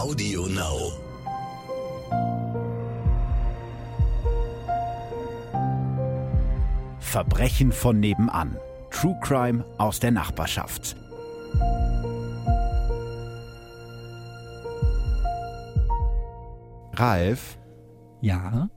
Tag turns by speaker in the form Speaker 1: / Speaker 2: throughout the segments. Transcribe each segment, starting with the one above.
Speaker 1: Audio Now.
Speaker 2: Verbrechen von nebenan. True Crime aus der Nachbarschaft. Ralf,
Speaker 3: Ja,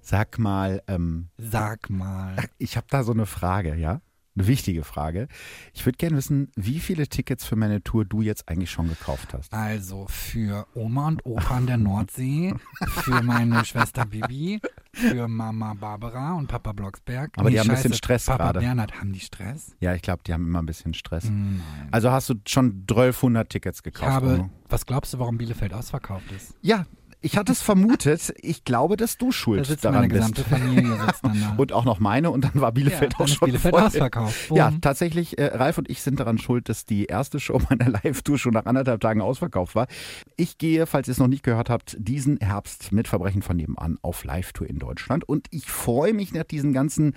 Speaker 2: sag mal, ähm,
Speaker 3: sag mal.
Speaker 2: ich habe da so eine Frage, ja? Eine wichtige Frage. Ich würde gerne wissen, wie viele Tickets für meine Tour du jetzt eigentlich schon gekauft hast.
Speaker 3: Also für Oma und Opa an der Nordsee, für meine Schwester Bibi, für Mama Barbara und Papa Blocksberg.
Speaker 2: Aber die haben ein bisschen
Speaker 3: scheiße,
Speaker 2: Stress
Speaker 3: Papa
Speaker 2: gerade.
Speaker 3: Bernhard, haben die Stress?
Speaker 2: Ja, ich glaube, die haben immer ein bisschen Stress.
Speaker 3: Nein.
Speaker 2: Also hast du schon 1200 Tickets
Speaker 3: Ich
Speaker 2: gekauft?
Speaker 3: habe,
Speaker 2: Bruno?
Speaker 3: was glaubst du, warum Bielefeld ausverkauft ist?
Speaker 2: Ja, ich hatte es vermutet. Ich glaube, dass du
Speaker 3: Da
Speaker 2: schuld
Speaker 3: sitzt
Speaker 2: daran bist.
Speaker 3: Familie sitzt dann da.
Speaker 2: Und auch noch meine und dann war Bielefeld
Speaker 3: ja,
Speaker 2: auch schon
Speaker 3: Bielefeld
Speaker 2: voll.
Speaker 3: ausverkauft.
Speaker 2: Ja,
Speaker 3: Boom.
Speaker 2: tatsächlich, äh, Ralf und ich sind daran schuld, dass die erste Show meiner Live-Tour schon nach anderthalb Tagen ausverkauft war. Ich gehe, falls ihr es noch nicht gehört habt, diesen Herbst mit Verbrechen von nebenan auf Live-Tour in Deutschland. Und ich freue mich nach diesen ganzen,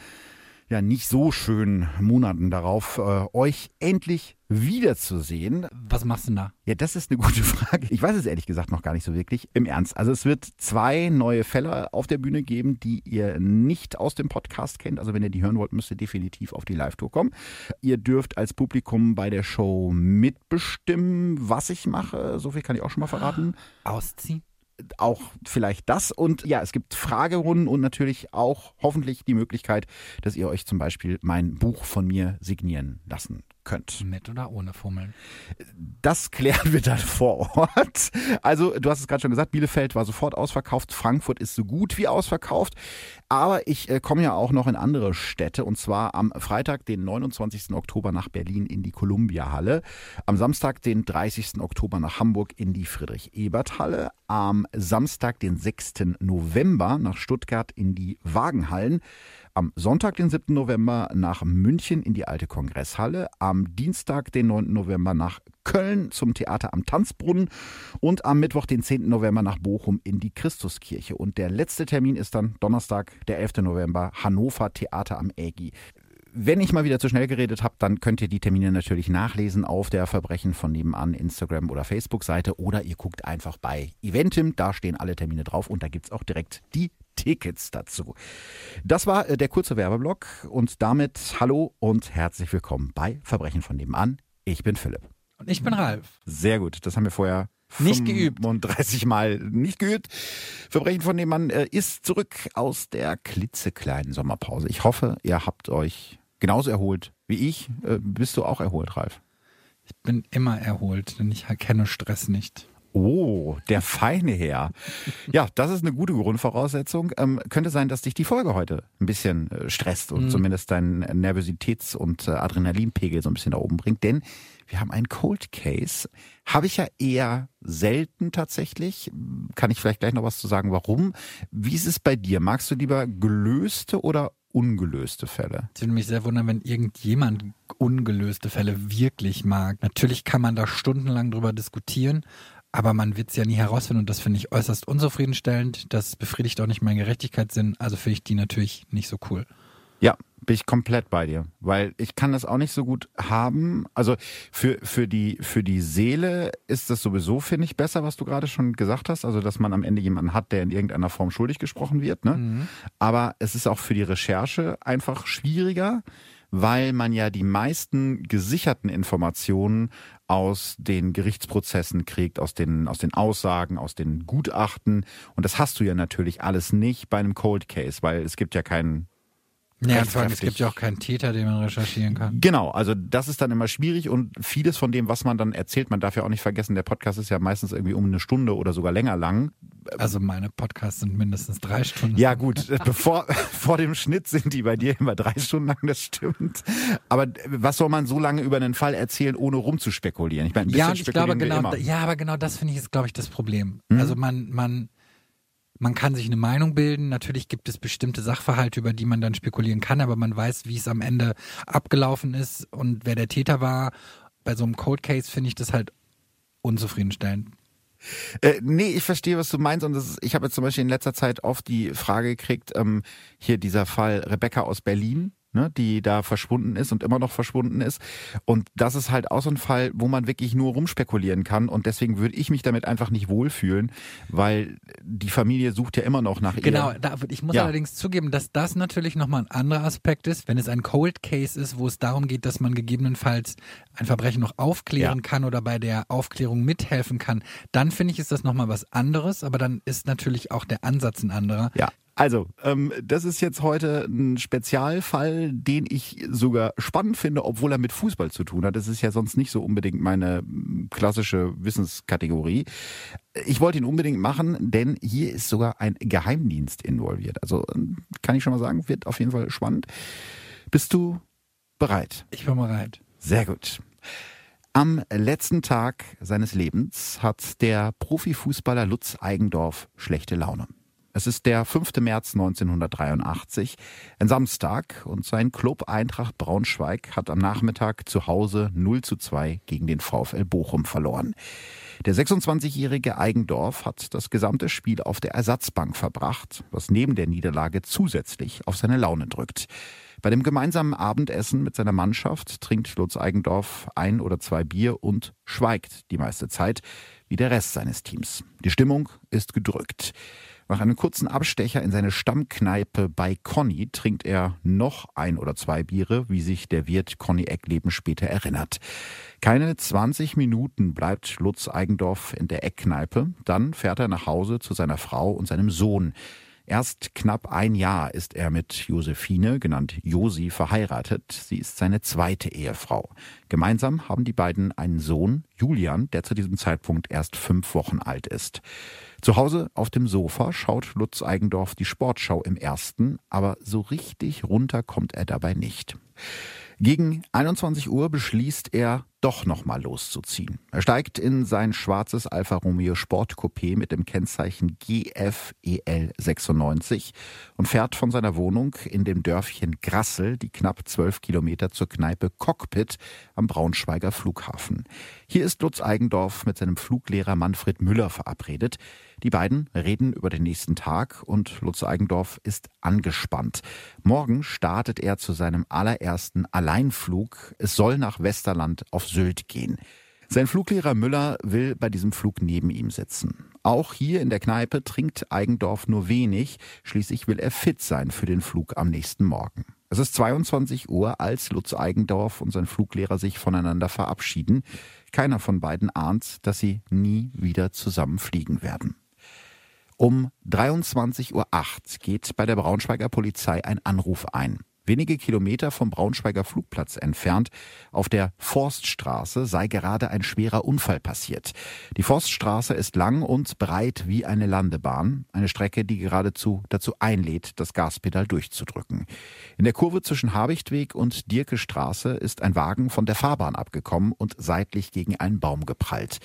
Speaker 2: ja, nicht so schönen Monaten darauf, äh, euch endlich wiederzusehen.
Speaker 3: Was machst du denn da?
Speaker 2: Ja, das ist eine gute Frage. Ich weiß es ehrlich gesagt noch gar nicht so wirklich. Im Ernst. Also es wird zwei neue Fälle auf der Bühne geben, die ihr nicht aus dem Podcast kennt. Also wenn ihr die hören wollt, müsst ihr definitiv auf die Live-Tour kommen. Ihr dürft als Publikum bei der Show mitbestimmen, was ich mache. So viel kann ich auch schon mal verraten
Speaker 3: Ausziehen?
Speaker 2: Auch vielleicht das. Und ja, es gibt Fragerunden und natürlich auch hoffentlich die Möglichkeit, dass ihr euch zum Beispiel mein Buch von mir signieren lassen könnt.
Speaker 3: Mit oder ohne Fummeln?
Speaker 2: Das klären wir dann vor Ort. Also, du hast es gerade schon gesagt, Bielefeld war sofort ausverkauft, Frankfurt ist so gut wie ausverkauft. Aber ich äh, komme ja auch noch in andere Städte und zwar am Freitag, den 29. Oktober nach Berlin in die Columbia-Halle, am Samstag, den 30. Oktober nach Hamburg in die Friedrich-Ebert-Halle, am Samstag, den 6. November nach Stuttgart in die Wagenhallen, am Sonntag, den 7. November nach München in die alte Kongresshalle, am Dienstag, den 9. November nach Köln zum Theater am Tanzbrunnen und am Mittwoch, den 10. November nach Bochum in die Christuskirche. Und der letzte Termin ist dann Donnerstag, der 11. November, Hannover Theater am Ägi. Wenn ich mal wieder zu schnell geredet habe, dann könnt ihr die Termine natürlich nachlesen auf der Verbrechen von nebenan Instagram oder Facebook-Seite oder ihr guckt einfach bei Eventim, da stehen alle Termine drauf und da gibt's auch direkt die Tickets dazu. Das war äh, der kurze Werbeblock und damit hallo und herzlich willkommen bei Verbrechen von nebenan. Ich bin Philipp.
Speaker 3: Und ich bin Ralf.
Speaker 2: Sehr gut, das haben wir vorher
Speaker 3: Nicht geübt.
Speaker 2: 35 Mal nicht geübt. Verbrechen von nebenan äh, ist zurück aus der klitzekleinen Sommerpause. Ich hoffe, ihr habt euch genauso erholt wie ich. Äh, bist du auch erholt, Ralf?
Speaker 3: Ich bin immer erholt, denn ich kenne Stress nicht.
Speaker 2: Oh, der feine Herr. Ja, das ist eine gute Grundvoraussetzung. Ähm, könnte sein, dass dich die Folge heute ein bisschen äh, stresst und zumindest deinen Nervositäts- und äh, Adrenalinpegel so ein bisschen da oben bringt. Denn wir haben einen Cold Case. Habe ich ja eher selten tatsächlich. Kann ich vielleicht gleich noch was zu sagen, warum? Wie ist es bei dir? Magst du lieber gelöste oder ungelöste Fälle?
Speaker 3: Ich würde mich sehr wundern, wenn irgendjemand ungelöste Fälle wirklich mag. Natürlich kann man da stundenlang drüber diskutieren, aber man wird es ja nie herausfinden und das finde ich äußerst unzufriedenstellend. Das befriedigt auch nicht meinen Gerechtigkeitssinn, also finde ich die natürlich nicht so cool.
Speaker 2: Ja, bin ich komplett bei dir, weil ich kann das auch nicht so gut haben. Also für, für, die, für die Seele ist das sowieso, finde ich, besser, was du gerade schon gesagt hast. Also, dass man am Ende jemanden hat, der in irgendeiner Form schuldig gesprochen wird. Ne? Aber es ist auch für die Recherche einfach schwieriger, weil man ja die meisten gesicherten Informationen aus den Gerichtsprozessen kriegt, aus den, aus den Aussagen, aus den Gutachten. Und das hast du ja natürlich alles nicht bei einem Cold Case, weil es gibt ja keinen
Speaker 3: Ja, vor allem, es gibt ja auch keinen Täter, den man recherchieren kann.
Speaker 2: Genau, also das ist dann immer schwierig und vieles von dem, was man dann erzählt, man darf ja auch nicht vergessen, der Podcast ist ja meistens irgendwie um eine Stunde oder sogar länger lang.
Speaker 3: Also meine Podcasts sind mindestens drei Stunden.
Speaker 2: Ja gut, bevor vor dem Schnitt sind die bei dir immer drei Stunden lang, das stimmt. Aber was soll man so lange über einen Fall erzählen, ohne rumzuspekulieren? Ich meine, ein bisschen
Speaker 3: Ja, ich glaube
Speaker 2: spekulieren wir
Speaker 3: genau, ja, aber genau das finde ich ist, glaube ich, das Problem. Also man, man, man kann sich eine Meinung bilden. Natürlich gibt es bestimmte Sachverhalte, über die man dann spekulieren kann, aber man weiß, wie es am Ende abgelaufen ist und wer der Täter war. Bei so einem Cold Case finde ich das halt unzufriedenstellend.
Speaker 2: Äh, nee, ich verstehe, was du meinst. Und ist, ich habe jetzt zum Beispiel in letzter Zeit oft die Frage gekriegt, ähm, hier dieser Fall Rebecca aus Berlin. Ne, die da verschwunden ist und immer noch verschwunden ist. Und das ist halt auch so ein Fall, wo man wirklich nur rumspekulieren kann. Und deswegen würde ich mich damit einfach nicht wohlfühlen, weil die Familie sucht ja immer noch nach ihr.
Speaker 3: Genau, da, ich muss ja. allerdings zugeben, dass das natürlich nochmal ein anderer Aspekt ist, wenn es ein Cold Case ist, wo es darum geht, dass man gegebenenfalls ein Verbrechen noch aufklären ja. kann oder bei der Aufklärung mithelfen kann, dann finde ich, ist das nochmal was anderes, aber dann ist natürlich auch der Ansatz ein anderer.
Speaker 2: Ja. Also, ähm, das ist jetzt heute ein Spezialfall, den ich sogar spannend finde, obwohl er mit Fußball zu tun hat. Das ist ja sonst nicht so unbedingt meine klassische Wissenskategorie. Ich wollte ihn unbedingt machen, denn hier ist sogar ein Geheimdienst involviert. Also kann ich schon mal sagen, wird auf jeden Fall spannend. Bist du bereit?
Speaker 3: Ich bin bereit.
Speaker 2: Sehr gut. Am letzten Tag seines Lebens hat der Profifußballer Lutz Eigendorf schlechte Laune. Es ist der 5. März 1983, ein Samstag, und sein Club Eintracht Braunschweig hat am Nachmittag zu Hause 0 zu 2 gegen den VfL Bochum verloren. Der 26-jährige Eigendorf hat das gesamte Spiel auf der Ersatzbank verbracht, was neben der Niederlage zusätzlich auf seine Laune drückt. Bei dem gemeinsamen Abendessen mit seiner Mannschaft trinkt Lutz Eigendorf ein oder zwei Bier und schweigt die meiste Zeit, wie der Rest seines Teams. Die Stimmung ist gedrückt. Nach einem kurzen Abstecher in seine Stammkneipe bei Conny trinkt er noch ein oder zwei Biere, wie sich der Wirt Conny Eckleben später erinnert. Keine 20 Minuten bleibt Lutz Eigendorf in der Eckkneipe, dann fährt er nach Hause zu seiner Frau und seinem Sohn. Erst knapp ein Jahr ist er mit Josephine, genannt Josi, verheiratet. Sie ist seine zweite Ehefrau. Gemeinsam haben die beiden einen Sohn, Julian, der zu diesem Zeitpunkt erst fünf Wochen alt ist. Zu Hause auf dem Sofa schaut Lutz Eigendorf die Sportschau im ersten, aber so richtig runter kommt er dabei nicht. Gegen 21 Uhr beschließt er, doch nochmal loszuziehen. Er steigt in sein schwarzes Alfa Romeo Sportcoupé mit dem Kennzeichen GFEL 96 und fährt von seiner Wohnung in dem Dörfchen Grassel die knapp zwölf Kilometer zur Kneipe Cockpit am Braunschweiger Flughafen. Hier ist Lutz Eigendorf mit seinem Fluglehrer Manfred Müller verabredet. Die beiden reden über den nächsten Tag und Lutz Eigendorf ist angespannt. Morgen startet er zu seinem allerersten Alleinflug. Es soll nach Westerland auf Sylt gehen. Sein Fluglehrer Müller will bei diesem Flug neben ihm sitzen. Auch hier in der Kneipe trinkt Eigendorf nur wenig, schließlich will er fit sein für den Flug am nächsten Morgen. Es ist 22 Uhr, als Lutz Eigendorf und sein Fluglehrer sich voneinander verabschieden. Keiner von beiden ahnt, dass sie nie wieder zusammen fliegen werden. Um 23.08 Uhr geht bei der Braunschweiger Polizei ein Anruf ein. Wenige Kilometer vom Braunschweiger Flugplatz entfernt, auf der Forststraße, sei gerade ein schwerer Unfall passiert. Die Forststraße ist lang und breit wie eine Landebahn, eine Strecke, die geradezu dazu einlädt, das Gaspedal durchzudrücken. In der Kurve zwischen Habichtweg und Dirkestraße ist ein Wagen von der Fahrbahn abgekommen und seitlich gegen einen Baum geprallt.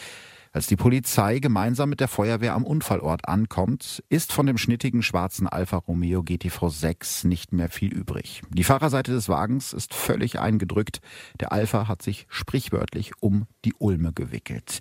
Speaker 2: Als die Polizei gemeinsam mit der Feuerwehr am Unfallort ankommt, ist von dem schnittigen schwarzen Alfa Romeo GTV 6 nicht mehr viel übrig. Die Fahrerseite des Wagens ist völlig eingedrückt. Der Alfa hat sich sprichwörtlich um die Ulme gewickelt.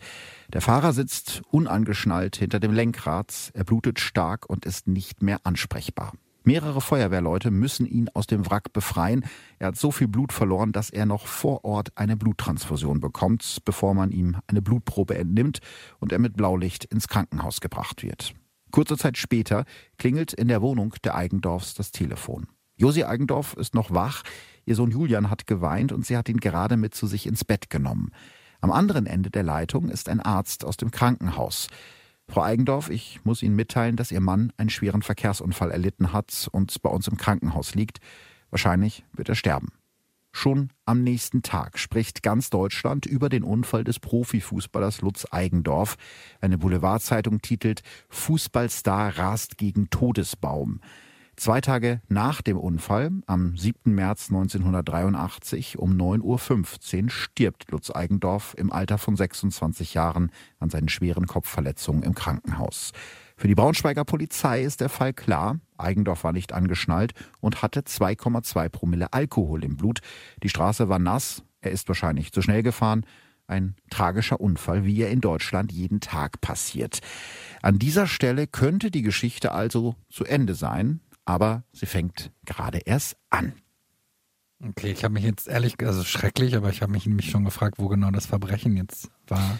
Speaker 2: Der Fahrer sitzt unangeschnallt hinter dem Lenkrad, er blutet stark und ist nicht mehr ansprechbar. Mehrere Feuerwehrleute müssen ihn aus dem Wrack befreien. Er hat so viel Blut verloren, dass er noch vor Ort eine Bluttransfusion bekommt, bevor man ihm eine Blutprobe entnimmt und er mit Blaulicht ins Krankenhaus gebracht wird. Kurze Zeit später klingelt in der Wohnung der Eigendorfs das Telefon. Josi Eigendorf ist noch wach, ihr Sohn Julian hat geweint und sie hat ihn gerade mit zu sich ins Bett genommen. Am anderen Ende der Leitung ist ein Arzt aus dem Krankenhaus. Frau Eigendorf, ich muss Ihnen mitteilen, dass Ihr Mann einen schweren Verkehrsunfall erlitten hat und bei uns im Krankenhaus liegt. Wahrscheinlich wird er sterben. Schon am nächsten Tag spricht ganz Deutschland über den Unfall des Profifußballers Lutz Eigendorf. Eine Boulevardzeitung titelt Fußballstar rast gegen Todesbaum. Zwei Tage nach dem Unfall, am 7. März 1983 um 9.15 Uhr, stirbt Lutz Eigendorf im Alter von 26 Jahren an seinen schweren Kopfverletzungen im Krankenhaus. Für die Braunschweiger Polizei ist der Fall klar. Eigendorf war nicht angeschnallt und hatte 2,2 Promille Alkohol im Blut. Die Straße war nass, er ist wahrscheinlich zu schnell gefahren. Ein tragischer Unfall, wie er in Deutschland jeden Tag passiert. An dieser Stelle könnte die Geschichte also zu Ende sein aber sie fängt gerade erst an.
Speaker 3: Okay, ich habe mich jetzt ehrlich, also schrecklich, aber ich habe mich nämlich schon gefragt, wo genau das Verbrechen jetzt war.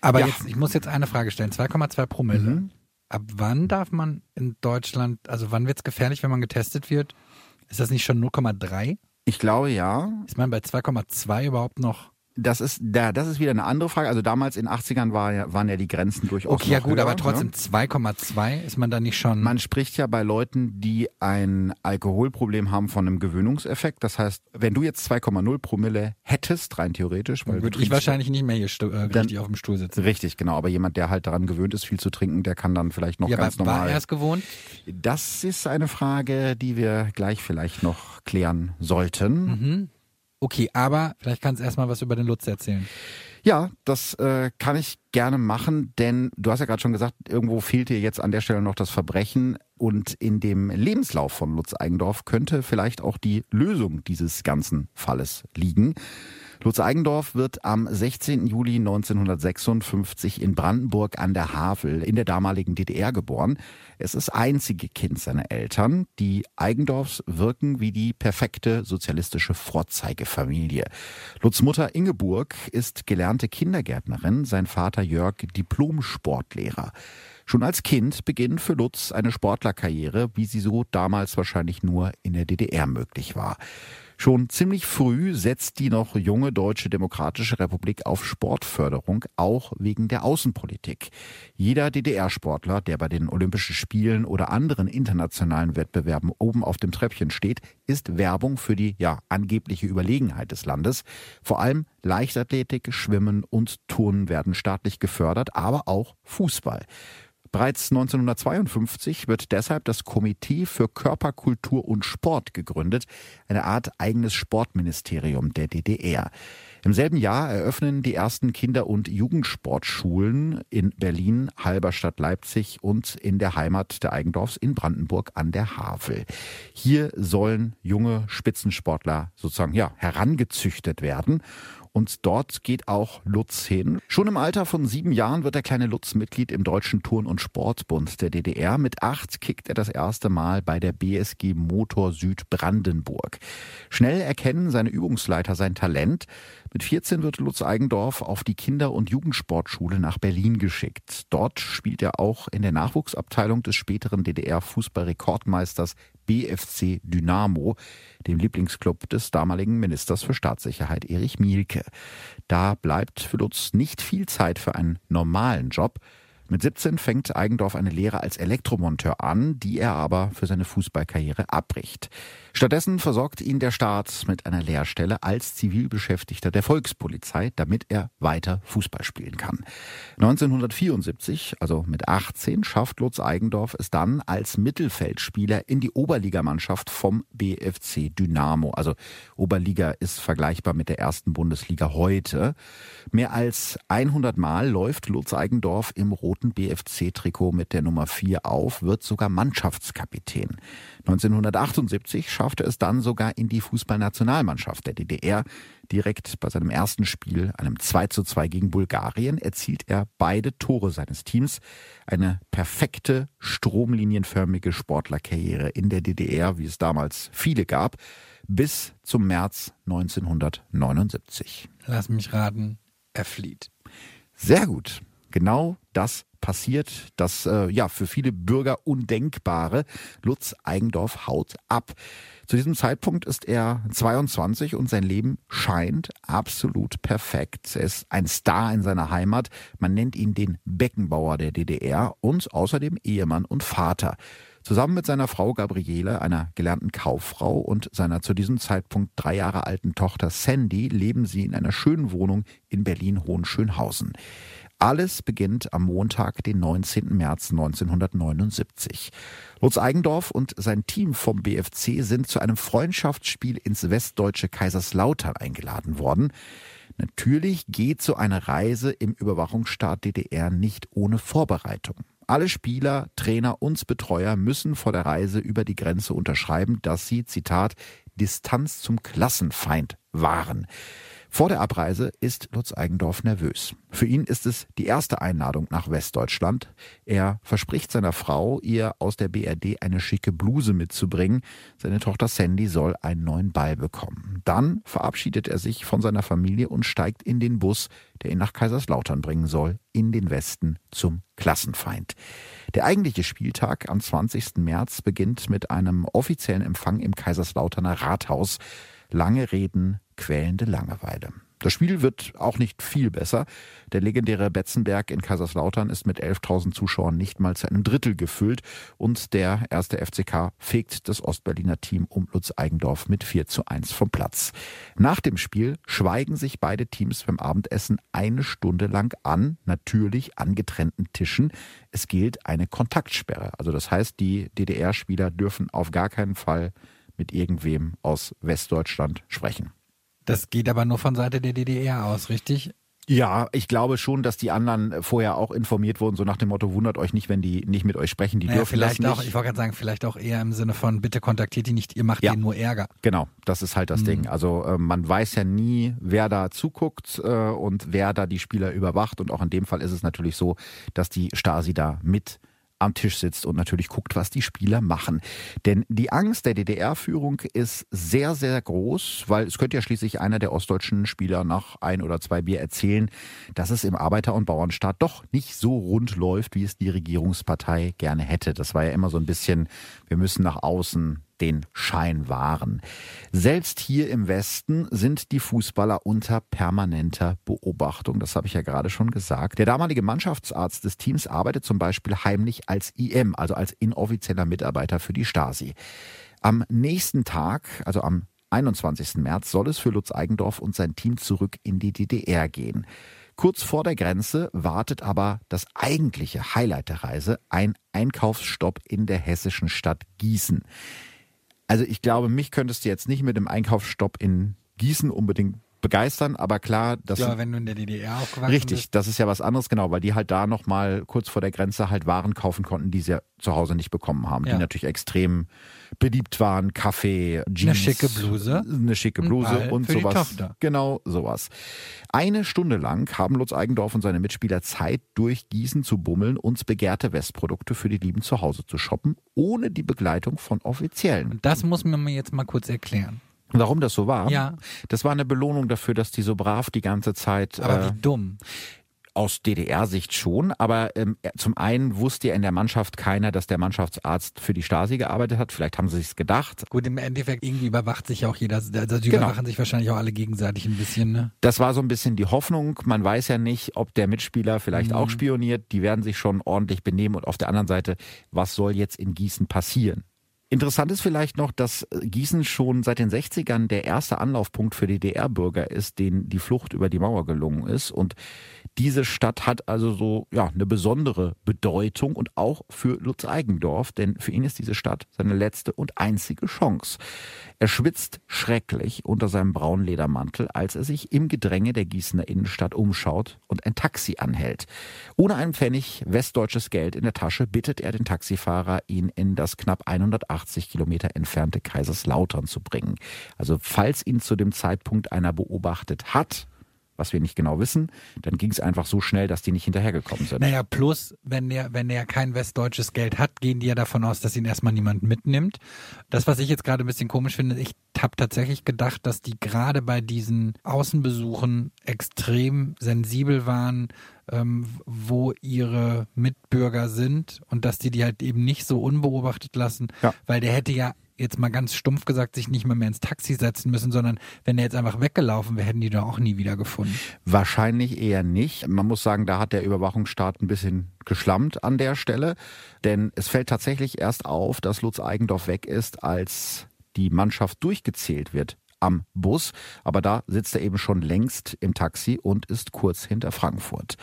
Speaker 3: Aber
Speaker 2: Ja.
Speaker 3: jetzt, ich muss jetzt eine Frage stellen. 2,2 Promille.
Speaker 2: Mhm.
Speaker 3: Ab wann darf man in Deutschland, also wann wird es gefährlich, wenn man getestet wird? Ist das nicht schon 0,3?
Speaker 2: Ich glaube ja.
Speaker 3: Ist man bei 2,2 überhaupt noch?
Speaker 2: Das ist, da, das ist wieder eine andere Frage. Also damals in den 80ern war, ja- waren ja die Grenzen durchaus.
Speaker 3: Okay, ja gut,
Speaker 2: höher,
Speaker 3: aber trotzdem
Speaker 2: Ne?
Speaker 3: 2,2 ist man da nicht schon.
Speaker 2: Man spricht ja bei Leuten, die ein Alkoholproblem haben, von einem Gewöhnungseffekt. Das heißt, wenn du jetzt 2,0 Promille hättest, rein theoretisch, weil
Speaker 3: würde ich wahrscheinlich nicht mehr hier äh,
Speaker 2: Dann-
Speaker 3: richtig auf dem Stuhl sitzen.
Speaker 2: Richtig, genau. Aber jemand, der halt daran gewöhnt ist, viel zu trinken, der kann dann vielleicht noch
Speaker 3: Ja,
Speaker 2: ganz
Speaker 3: aber war
Speaker 2: normal.
Speaker 3: er es gewohnt?
Speaker 2: Das ist eine Frage, die wir gleich vielleicht noch klären sollten.
Speaker 3: Mhm. Okay, aber vielleicht kannst du erstmal was über den Lutz erzählen.
Speaker 2: Ja, das äh, kann ich gerne machen, denn du hast ja gerade schon gesagt, irgendwo fehlt dir jetzt an der Stelle noch das Verbrechen und in dem Lebenslauf von Lutz Eigendorf könnte vielleicht auch die Lösung dieses ganzen Falles liegen. Lutz Eigendorf wird am 16. Juli 1956 in Brandenburg an der Havel in der damaligen DDR geboren. Es ist einzige Kind seiner Eltern. Die Eigendorfs wirken wie die perfekte sozialistische Vorzeigefamilie. Lutz Mutter Ingeborg ist gelernte Kindergärtnerin, sein Vater Jörg Diplom-Sportlehrer. Schon als Kind beginnt für Lutz eine Sportlerkarriere, wie sie so damals wahrscheinlich nur in der DDR möglich war. Schon ziemlich früh setzt die noch junge Deutsche Demokratische Republik auf Sportförderung, auch wegen der Außenpolitik. Jeder DDR-Sportler, der bei den Olympischen Spielen oder anderen internationalen Wettbewerben oben auf dem Treppchen steht, ist Werbung für die ja angebliche Überlegenheit des Landes. Vor allem Leichtathletik, Schwimmen und Turnen werden staatlich gefördert, aber auch Fußball. Bereits 1952 wird deshalb das Komitee für Körperkultur und Sport gegründet, eine Art eigenes Sportministerium der DDR. Im selben Jahr eröffnen die ersten Kinder- und Jugendsportschulen in Berlin, Halberstadt, Leipzig und in der Heimat der Eigendorfs in Brandenburg an der Havel. Hier sollen junge Spitzensportler sozusagen ja herangezüchtet werden. Und dort geht auch Lutz hin. Schon im Alter von sieben Jahren wird der kleine Lutz Mitglied im Deutschen Turn- und Sportbund der DDR. Mit acht kickt er das erste Mal bei der BSG Motor Süd Brandenburg. Schnell erkennen seine Übungsleiter sein Talent. Mit 14 wird Lutz Eigendorf auf die Kinder- und Jugendsportschule nach Berlin geschickt. Dort spielt er auch in der Nachwuchsabteilung des späteren DDR-Fußballrekordmeisters BFC Dynamo, dem Lieblingsclub des damaligen Ministers für Staatssicherheit Erich Mielke. Da bleibt für Lutz nicht viel Zeit für einen normalen Job. Mit 17 fängt Eigendorf eine Lehre als Elektromonteur an, die er aber für seine Fußballkarriere abbricht. Stattdessen versorgt ihn der Staat mit einer Lehrstelle als Zivilbeschäftigter der Volkspolizei, damit er weiter Fußball spielen kann. 1974, also mit 18, schafft Lutz Eigendorf es dann als Mittelfeldspieler in die Oberligamannschaft vom BFC Dynamo. Also Oberliga ist vergleichbar mit der ersten Bundesliga heute. Mehr als 100 Mal läuft Lutz Eigendorf im roten BFC-Trikot mit der Nummer 4 auf, wird sogar Mannschaftskapitän. 1978 schafft er es dann sogar in die Fußballnationalmannschaft der DDR. Direkt bei seinem ersten Spiel, einem 2 zu 2 gegen Bulgarien, erzielt er beide Tore seines Teams. Eine perfekte, stromlinienförmige Sportlerkarriere in der DDR, wie es damals viele gab, bis zum März 1979.
Speaker 3: Lass mich raten, er flieht.
Speaker 2: Sehr gut. Genau das passiert. Das äh, ja für viele Bürger Undenkbare. Lutz Eigendorf haut ab. Zu diesem Zeitpunkt ist er 22 und sein Leben scheint absolut perfekt. Er ist ein Star in seiner Heimat. Man nennt ihn den Beckenbauer der DDR und außerdem Ehemann und Vater. Zusammen mit seiner Frau Gabriele, einer gelernten Kauffrau und seiner zu diesem Zeitpunkt drei Jahre alten Tochter Sandy leben sie in einer schönen Wohnung in Berlin-Hohenschönhausen. Alles beginnt am Montag, den 19. März 1979. Lutz Eigendorf und sein Team vom BFC sind zu einem Freundschaftsspiel ins westdeutsche Kaiserslautern eingeladen worden. Natürlich geht so eine Reise im Überwachungsstaat DDR nicht ohne Vorbereitung. Alle Spieler, Trainer und Betreuer müssen vor der Reise über die Grenze unterschreiben, dass sie, Zitat, Distanz zum Klassenfeind wahren. Vor der Abreise ist Lutz Eigendorf nervös. Für ihn ist es die erste Einladung nach Westdeutschland. Er verspricht seiner Frau, ihr aus der BRD eine schicke Bluse mitzubringen. Seine Tochter Sandy soll einen neuen Ball bekommen. Dann verabschiedet er sich von seiner Familie und steigt in den Bus, der ihn nach Kaiserslautern bringen soll, in den Westen zum Klassenfeind. Der eigentliche Spieltag am 20. März beginnt mit einem offiziellen Empfang im Kaiserslauterner Rathaus. Lange Reden, quälende Langeweile. Das Spiel wird auch nicht viel besser. Der legendäre Betzenberg in Kaiserslautern ist mit 11.000 Zuschauern nicht mal zu einem Drittel gefüllt und der erste FCK fegt das Ostberliner Team um Lutz Eigendorf mit 4 zu 1 vom Platz. Nach dem Spiel schweigen sich beide Teams beim Abendessen eine Stunde lang an, natürlich an getrennten Tischen. Es gilt eine Kontaktsperre. Also das heißt, die DDR-Spieler dürfen auf gar keinen Fall mit irgendwem aus Westdeutschland sprechen.
Speaker 3: Das geht aber nur von Seite der DDR aus, richtig?
Speaker 2: Ja, ich glaube schon, dass die anderen vorher auch informiert wurden, so nach dem Motto, wundert euch nicht, wenn die nicht mit euch sprechen, die naja, dürfen
Speaker 3: vielleicht
Speaker 2: das
Speaker 3: nicht. Auch, ich wollte gerade sagen, vielleicht auch eher im Sinne von, bitte kontaktiert die nicht, ihr macht ja. denen nur Ärger.
Speaker 2: Genau, das ist halt das mhm. Ding. Also äh, man weiß ja nie, wer da zuguckt äh, und wer da die Spieler überwacht und auch in dem Fall ist es natürlich so, dass die Stasi da mit am Tisch sitzt und natürlich guckt, was die Spieler machen. Denn die Angst der DDR-Führung ist sehr, sehr groß, weil es könnte ja schließlich einer der ostdeutschen Spieler nach ein oder zwei Bier erzählen, dass es im Arbeiter- und Bauernstaat doch nicht so rund läuft, wie es die Regierungspartei gerne hätte. Das war ja immer so ein bisschen, wir müssen nach außen den Schein wahren. Selbst hier im Westen sind die Fußballer unter permanenter Beobachtung. Das habe ich ja gerade schon gesagt. Der damalige Mannschaftsarzt des Teams arbeitet zum Beispiel heimlich als IM, also als inoffizieller Mitarbeiter für die Stasi. Am nächsten Tag, also am 21. März, soll es für Lutz Eigendorf und sein Team zurück in die DDR gehen. Kurz vor der Grenze wartet aber das eigentliche Highlight der Reise, ein Einkaufsstopp in der hessischen Stadt Gießen. Also ich glaube, mich könntest du jetzt nicht mit dem Einkaufsstopp in Gießen unbedingt begeistern, aber klar, das
Speaker 3: ja, wenn du in der DDR aufgewachsen
Speaker 2: richtig,
Speaker 3: bist.
Speaker 2: das ist ja was anderes, genau, weil die halt da noch mal kurz vor der Grenze halt Waren kaufen konnten, die sie ja zu Hause nicht bekommen haben, ja. die natürlich extrem beliebt waren, Kaffee, Jeans,
Speaker 3: eine schicke Bluse,
Speaker 2: eine schicke Bluse und sowas. Genau, sowas. Eine Stunde lang haben Lutz Eigendorf und seine Mitspieler Zeit, durch Gießen zu bummeln und begehrte Westprodukte für die Lieben zu Hause zu shoppen, ohne die Begleitung von Offiziellen.
Speaker 3: Und das muss man mir jetzt mal kurz erklären.
Speaker 2: Warum das so war?
Speaker 3: Ja.
Speaker 2: Das war eine Belohnung dafür, dass die so brav die ganze Zeit.
Speaker 3: Aber äh, wie dumm.
Speaker 2: Aus DDR-Sicht schon, aber ähm, zum einen wusste ja in der Mannschaft keiner, dass der Mannschaftsarzt für die Stasi gearbeitet hat. Vielleicht haben sie sich's gedacht.
Speaker 3: Gut, im Endeffekt irgendwie überwacht sich auch jeder. Also die genau. überwachen sich wahrscheinlich auch alle gegenseitig ein bisschen. Ne?
Speaker 2: Das war so ein bisschen die Hoffnung. Man weiß ja nicht, ob der Mitspieler vielleicht mhm. auch spioniert. Die werden sich schon ordentlich benehmen. Und auf der anderen Seite, was soll jetzt in Gießen passieren? Interessant ist vielleicht noch, dass äh, Gießen schon seit den 60ern der erste Anlaufpunkt für DDR-Bürger ist, denen die Flucht über die Mauer gelungen ist. Und diese Stadt hat also so ja eine besondere Bedeutung und auch für Lutz Eigendorf, denn für ihn ist diese Stadt seine letzte und einzige Chance. Er schwitzt schrecklich unter seinem braunen Ledermantel, als er sich im Gedränge der Gießener Innenstadt umschaut und ein Taxi anhält. Ohne einen Pfennig westdeutsches Geld in der Tasche bittet er den Taxifahrer, ihn in das knapp 180 Kilometer entfernte Kaiserslautern zu bringen. Also falls ihn zu dem Zeitpunkt einer beobachtet hat, was wir nicht genau wissen, dann ging es einfach so schnell, dass die nicht hinterhergekommen sind.
Speaker 3: Naja, plus, wenn der, wenn der kein westdeutsches Geld hat, gehen die ja davon aus, dass ihn erstmal niemand mitnimmt. Das, was ich jetzt gerade ein bisschen komisch finde, ich habe tatsächlich gedacht, dass die gerade bei diesen Außenbesuchen extrem sensibel waren, ähm, wo ihre Mitbürger sind und dass die die halt eben nicht so unbeobachtet lassen, ja. weil der hätte ja jetzt mal ganz stumpf gesagt, sich nicht mehr, mehr ins Taxi setzen müssen, sondern wenn er jetzt einfach weggelaufen wäre, hätten die doch auch nie wieder gefunden.
Speaker 2: Wahrscheinlich eher nicht. Man muss sagen, da hat der Überwachungsstaat ein bisschen geschlammt an der Stelle, denn es fällt tatsächlich erst auf, dass Lutz Eigendorf weg ist, als die Mannschaft durchgezählt wird am Bus, aber da sitzt er eben schon längst im Taxi und ist kurz hinter Frankfurt.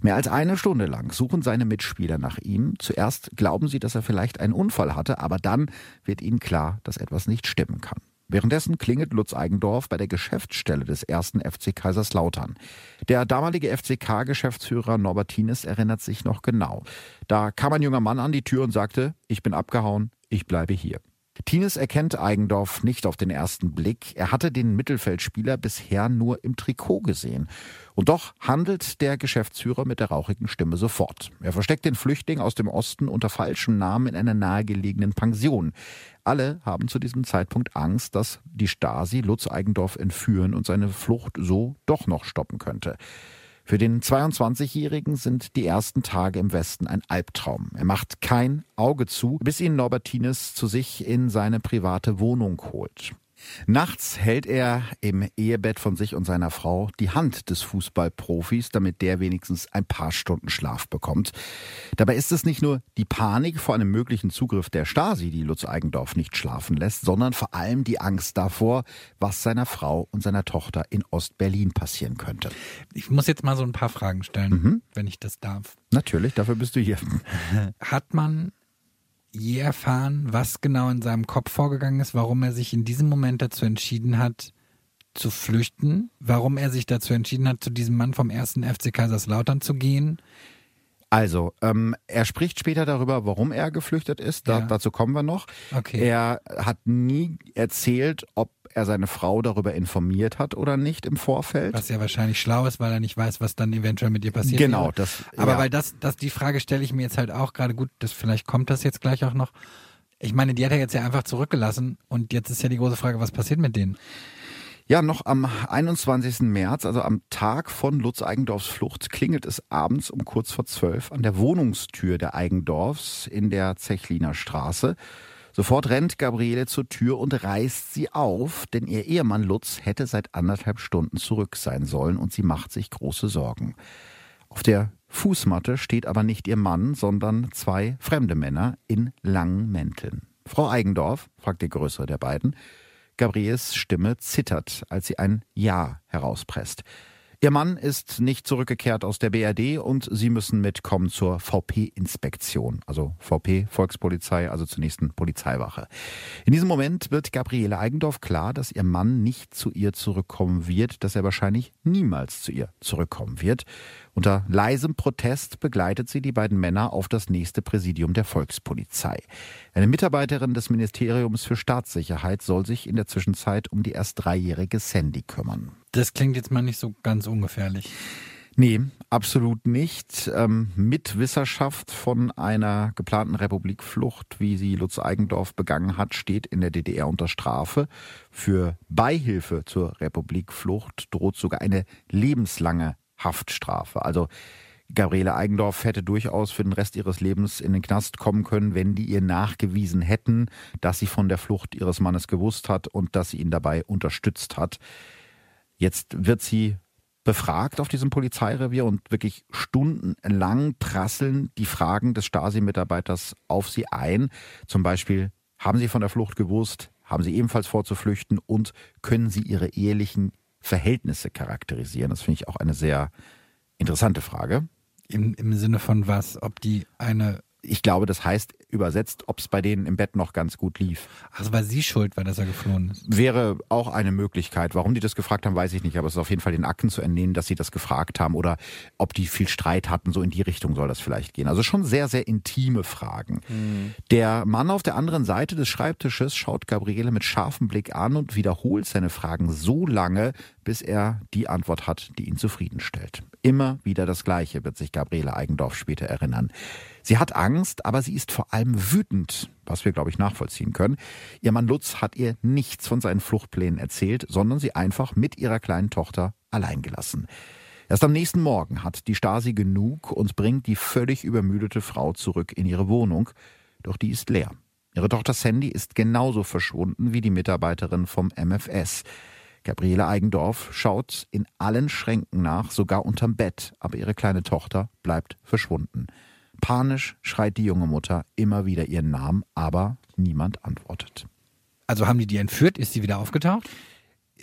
Speaker 2: Mehr als eine Stunde lang suchen seine Mitspieler nach ihm. Zuerst glauben sie, dass er vielleicht einen Unfall hatte, aber dann wird ihnen klar, dass etwas nicht stimmen kann. Währenddessen klingelt Lutz Eigendorf bei der Geschäftsstelle des ersten FC Kaiserslautern. Der damalige FCK-Geschäftsführer Norbertines erinnert sich noch genau. Da kam ein junger Mann an die Tür und sagte, ich bin abgehauen, ich bleibe hier. Tines erkennt Eigendorf nicht auf den ersten Blick. Er hatte den Mittelfeldspieler bisher nur im Trikot gesehen. Und doch handelt der Geschäftsführer mit der rauchigen Stimme sofort. Er versteckt den Flüchtling aus dem Osten unter falschem Namen in einer nahegelegenen Pension. Alle haben zu diesem Zeitpunkt Angst, dass die Stasi Lutz Eigendorf entführen und seine Flucht so doch noch stoppen könnte. Für den 22-Jährigen sind die ersten Tage im Westen ein Albtraum. Er macht kein Auge zu, bis ihn Norbertines zu sich in seine private Wohnung holt. Nachts hält er im Ehebett von sich und seiner Frau die Hand des Fußballprofis, damit der wenigstens ein paar Stunden Schlaf bekommt. Dabei ist es nicht nur die Panik vor einem möglichen Zugriff der Stasi, die Lutz Eigendorf nicht schlafen lässt, sondern vor allem die Angst davor, was seiner Frau und seiner Tochter in Ostberlin passieren könnte.
Speaker 3: Ich muss jetzt mal so ein paar Fragen stellen, mhm. wenn ich das darf.
Speaker 2: Natürlich, dafür bist du hier.
Speaker 3: Hat man je erfahren, was genau in seinem Kopf vorgegangen ist, warum er sich in diesem Moment dazu entschieden hat, zu flüchten, warum er sich dazu entschieden hat, zu diesem Mann vom ersten FC Kaiserslautern zu gehen?
Speaker 2: Also, ähm, er spricht später darüber, warum er geflüchtet ist. Da, ja. Dazu kommen wir noch. Okay. Er hat nie erzählt, ob er seine Frau darüber informiert hat oder nicht im Vorfeld.
Speaker 3: Was ja wahrscheinlich schlau ist, weil er nicht weiß, was dann eventuell mit ihr passiert.
Speaker 2: Genau, wäre. das.
Speaker 3: Aber ja. weil das, das, die Frage stelle ich mir jetzt halt auch gerade gut, das vielleicht kommt das jetzt gleich auch noch. Ich meine, die hat er jetzt ja einfach zurückgelassen und jetzt ist ja die große Frage, was passiert mit denen?
Speaker 2: Ja, noch am 21. März, also am Tag von Lutz Eigendorfs Flucht, klingelt es abends um kurz vor zwölf an der Wohnungstür der Eigendorfs in der Zechliner Straße. Sofort rennt Gabriele zur Tür und reißt sie auf, denn ihr Ehemann Lutz hätte seit anderthalb Stunden zurück sein sollen und sie macht sich große Sorgen. Auf der Fußmatte steht aber nicht ihr Mann, sondern zwei fremde Männer in langen Mänteln. Frau Eigendorf, fragt der größere der beiden. Gabrieles Stimme zittert, als sie ein Ja herauspresst. Ihr Mann ist nicht zurückgekehrt aus der BRD und sie müssen mitkommen zur VP-Inspektion. Also VP, Volkspolizei, also zur nächsten Polizeiwache. In diesem Moment wird Gabriele Eigendorf klar, dass ihr Mann nicht zu ihr zurückkommen wird, dass er wahrscheinlich niemals zu ihr zurückkommen wird. Unter leisem Protest begleitet sie die beiden Männer auf das nächste Präsidium der Volkspolizei. Eine Mitarbeiterin des Ministeriums für Staatssicherheit soll sich in der Zwischenzeit um die erst dreijährige Sandy kümmern.
Speaker 3: Das klingt jetzt mal nicht so ganz ungefährlich.
Speaker 2: Nee, absolut nicht. Ähm, Mitwisserschaft von einer geplanten Republikflucht, wie sie Lutz Eigendorf begangen hat, steht in der DDR unter Strafe. Für Beihilfe zur Republikflucht droht sogar eine lebenslange Haftstrafe. Also Gabriele Eigendorf hätte durchaus für den Rest ihres Lebens in den Knast kommen können, wenn die ihr nachgewiesen hätten, dass sie von der Flucht ihres Mannes gewusst hat und dass sie ihn dabei unterstützt hat. Jetzt wird sie befragt auf diesem Polizeirevier und wirklich stundenlang prasseln die Fragen des Stasi-Mitarbeiters auf sie ein. Zum Beispiel, haben Sie von der Flucht gewusst? Haben Sie ebenfalls vor zu flüchten? Und können Sie Ihre ehelichen Verhältnisse charakterisieren? Das finde ich auch eine sehr interessante Frage.
Speaker 3: Im, Im Sinne von was? Ob die eine
Speaker 2: ich glaube, das heißt übersetzt, ob es bei denen im Bett noch ganz gut lief.
Speaker 3: Also war sie schuld, weil das er geflohen ist?
Speaker 2: Wäre auch eine Möglichkeit. Warum die das gefragt haben, weiß ich nicht, aber es ist auf jeden Fall den Akten zu entnehmen, dass sie das gefragt haben oder ob die viel Streit hatten, so in die Richtung soll das vielleicht gehen. Also schon sehr, sehr intime Fragen. Mhm. Der Mann auf der anderen Seite des Schreibtisches schaut Gabriele mit scharfem Blick an und wiederholt seine Fragen so lange, bis er die Antwort hat, die ihn zufriedenstellt. Immer wieder das Gleiche, wird sich Gabriele Eigendorf später erinnern. Sie hat Angst, aber sie ist vor allem wütend, was wir, glaube ich, nachvollziehen können. Ihr Mann Lutz hat ihr nichts von seinen Fluchtplänen erzählt, sondern sie einfach mit ihrer kleinen Tochter allein gelassen. Erst am nächsten Morgen hat die Stasi genug und bringt die völlig übermüdete Frau zurück in ihre Wohnung, doch die ist leer. Ihre Tochter Sandy ist genauso verschwunden wie die Mitarbeiterin vom MFS. Gabriele Eigendorf schaut in allen Schränken nach, sogar unterm Bett, aber ihre kleine Tochter bleibt verschwunden. Panisch schreit die junge Mutter immer wieder ihren Namen, aber niemand antwortet.
Speaker 3: Also haben die die entführt? Ist sie wieder aufgetaucht?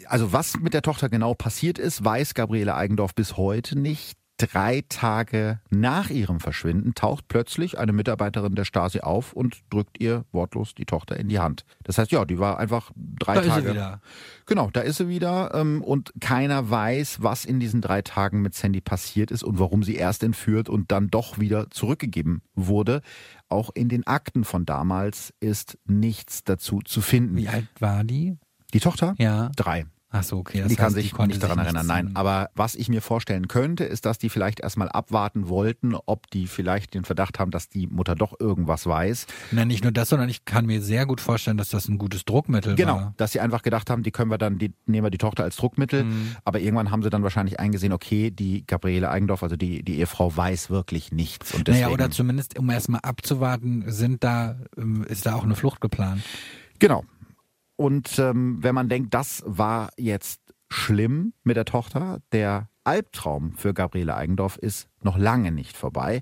Speaker 2: Also was mit der Tochter genau passiert ist, weiß Gabriele Eigendorf bis heute nicht. Drei Tage nach ihrem Verschwinden taucht plötzlich eine Mitarbeiterin der Stasi auf und drückt ihr wortlos die Tochter in die Hand. Das heißt, ja, die war einfach drei
Speaker 3: Da
Speaker 2: Tage.
Speaker 3: ist sie wieder.
Speaker 2: Genau, da ist sie wieder ähm, und keiner weiß, was in diesen drei Tagen mit Sandy passiert ist und warum sie erst entführt und dann doch wieder zurückgegeben wurde. Auch in den Akten von damals ist nichts dazu zu finden.
Speaker 3: Wie alt war die?
Speaker 2: Die Tochter?
Speaker 3: Ja.
Speaker 2: Drei.
Speaker 3: Ach so, okay. Das
Speaker 2: die kann
Speaker 3: heißt,
Speaker 2: sich
Speaker 3: konnte
Speaker 2: nicht daran
Speaker 3: sich
Speaker 2: erinnern, nein. Aber was ich mir vorstellen könnte, ist, dass die vielleicht erstmal abwarten wollten, ob die vielleicht den Verdacht haben, dass die Mutter doch irgendwas weiß.
Speaker 3: Na, nicht nur das, sondern ich kann mir sehr gut vorstellen, dass das ein gutes Druckmittel
Speaker 2: Genau,
Speaker 3: war.
Speaker 2: dass sie einfach gedacht haben, die können wir dann, die nehmen wir die Tochter als Druckmittel.
Speaker 3: Mhm.
Speaker 2: Aber irgendwann haben sie dann wahrscheinlich eingesehen, okay, die Gabriele Eigendorf, also die, die Ehefrau, weiß wirklich nichts. Und deswegen,
Speaker 3: Naja, oder zumindest, um erstmal abzuwarten, sind da, ähm, ist da auch eine Flucht geplant.
Speaker 2: Genau. Und ähm, wenn man denkt, das war jetzt schlimm mit der Tochter, der Albtraum für Gabriele Eigendorf ist noch lange nicht vorbei.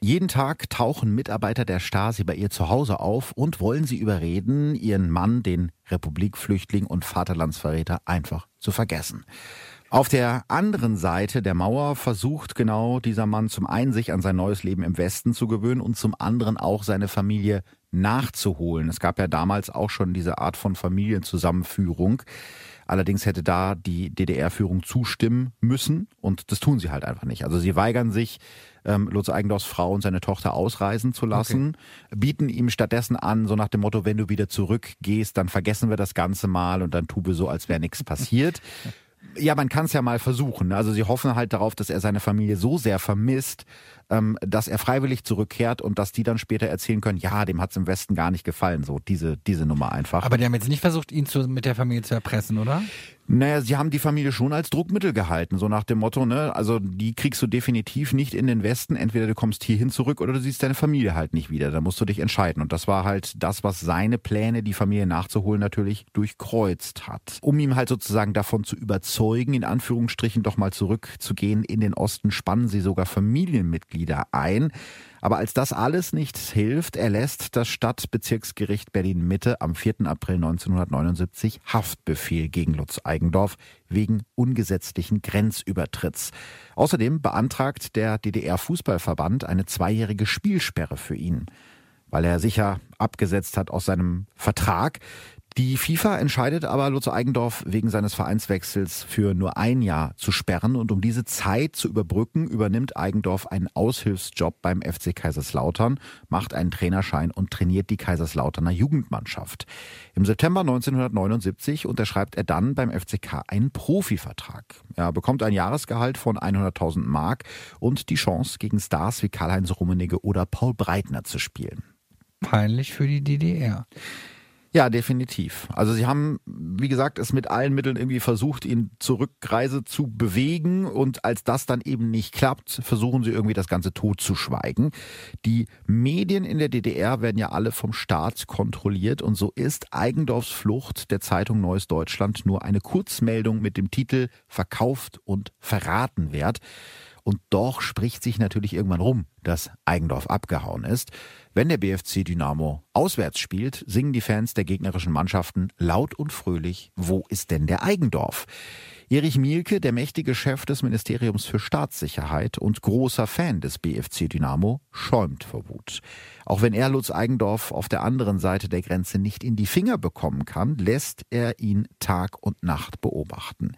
Speaker 2: Jeden Tag tauchen Mitarbeiter der Stasi bei ihr zu Hause auf und wollen sie überreden, ihren Mann, den Republikflüchtling und Vaterlandsverräter, einfach zu vergessen. Auf der anderen Seite der Mauer versucht genau dieser Mann zum einen sich an sein neues Leben im Westen zu gewöhnen und zum anderen auch seine Familie nachzuholen. Es gab ja damals auch schon diese Art von Familienzusammenführung. Allerdings hätte da die DDR-Führung zustimmen müssen und das tun sie halt einfach nicht. Also sie weigern sich, ähm, Lutz Eigendorfs Frau und seine Tochter ausreisen zu lassen, bieten ihm stattdessen an, so nach dem Motto, wenn du wieder zurückgehst, dann vergessen wir das Ganze mal und dann tun wir so, als wäre nichts passiert. Ja, man kann es ja mal versuchen. Also sie hoffen halt darauf, dass er seine Familie so sehr vermisst, ähm, dass er freiwillig zurückkehrt und dass die dann später erzählen können, ja, dem hat's im Westen gar nicht gefallen. So diese, diese Nummer einfach.
Speaker 3: Aber die haben jetzt nicht versucht, ihn zu, mit der Familie zu erpressen, oder?
Speaker 2: Naja, sie haben die Familie schon als Druckmittel gehalten, so nach dem Motto, ne, also die kriegst du definitiv nicht in den Westen, entweder du kommst hierhin zurück oder du siehst deine Familie halt nicht wieder, da musst du dich entscheiden. Und das war halt das, was seine Pläne, die Familie nachzuholen, natürlich durchkreuzt hat. Um ihm halt sozusagen davon zu überzeugen, in Anführungsstrichen doch mal zurückzugehen in den Osten, spannen sie sogar Familienmitglieder ein. Aber als das alles nichts hilft, erlässt das Stadtbezirksgericht Berlin-Mitte am 4. April 1979 Haftbefehl gegen Lutz Eigendorf wegen ungesetzlichen Grenzübertritts. Außerdem beantragt der DDR-Fußballverband eine zweijährige Spielsperre für ihn, weil er sicher abgesetzt hat aus seinem Vertrag. Die FIFA entscheidet aber, Lutz Eigendorf wegen seines Vereinswechsels für nur ein Jahr zu sperren. Und um diese Zeit zu überbrücken, übernimmt Eigendorf einen Aushilfsjob beim FC Kaiserslautern, macht einen Trainerschein und trainiert die Kaiserslauterner Jugendmannschaft. Im September 1979 unterschreibt er dann beim FCK einen Profivertrag. Er bekommt ein Jahresgehalt von 100.000 Mark und die Chance, gegen Stars wie Karl-Heinz Rummenigge oder Paul Breitner zu spielen.
Speaker 3: Peinlich für die DDR.
Speaker 2: Ja, definitiv. Also sie haben, wie gesagt, es mit allen Mitteln irgendwie versucht, ihn zur Rückreise zu bewegen und als das dann eben nicht klappt, versuchen sie irgendwie das Ganze totzuschweigen. Die Medien in der DDR werden ja alle vom Staat kontrolliert und so ist Eigendorfs Flucht der Zeitung Neues Deutschland nur eine Kurzmeldung mit dem Titel Verkauft und verraten wert. Und doch spricht sich natürlich irgendwann rum, dass Eigendorf abgehauen ist. Wenn der BFC Dynamo auswärts spielt, singen die Fans der gegnerischen Mannschaften laut und fröhlich, wo ist denn der Eigendorf? Erich Mielke, der mächtige Chef des Ministeriums für Staatssicherheit und großer Fan des BFC Dynamo, schäumt vor Wut. Auch wenn er Lutz Eigendorf auf der anderen Seite der Grenze nicht in die Finger bekommen kann, lässt er ihn Tag und Nacht beobachten.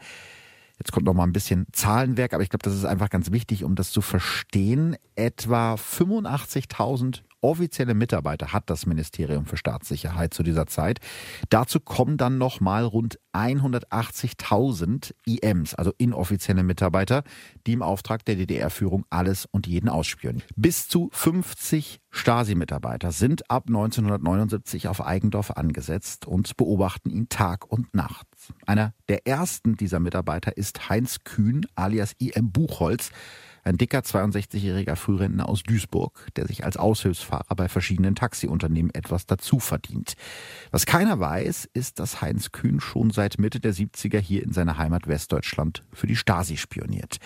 Speaker 2: Jetzt kommt noch mal ein bisschen Zahlenwerk, aber ich glaube, das ist einfach ganz wichtig, um das zu verstehen. Etwa 85.000 offizielle Mitarbeiter hat das Ministerium für Staatssicherheit zu dieser Zeit. Dazu kommen dann noch mal rund 180.000 IMs, also inoffizielle Mitarbeiter, die im Auftrag der DDR-Führung alles und jeden ausspionieren. Bis zu 50 Stasi-Mitarbeiter sind ab 1979 auf Eigendorf angesetzt und beobachten ihn Tag und Nacht. Einer der ersten dieser Mitarbeiter ist Heinz Kühn alias IM Buchholz, ein dicker 62-jähriger Frührentner aus Duisburg, der sich als Aushilfsfahrer bei verschiedenen Taxiunternehmen etwas dazu verdient. Was keiner weiß, ist, dass Heinz Kühn schon seit Mitte der 70er hier in seiner Heimat Westdeutschland für die Stasi spioniert.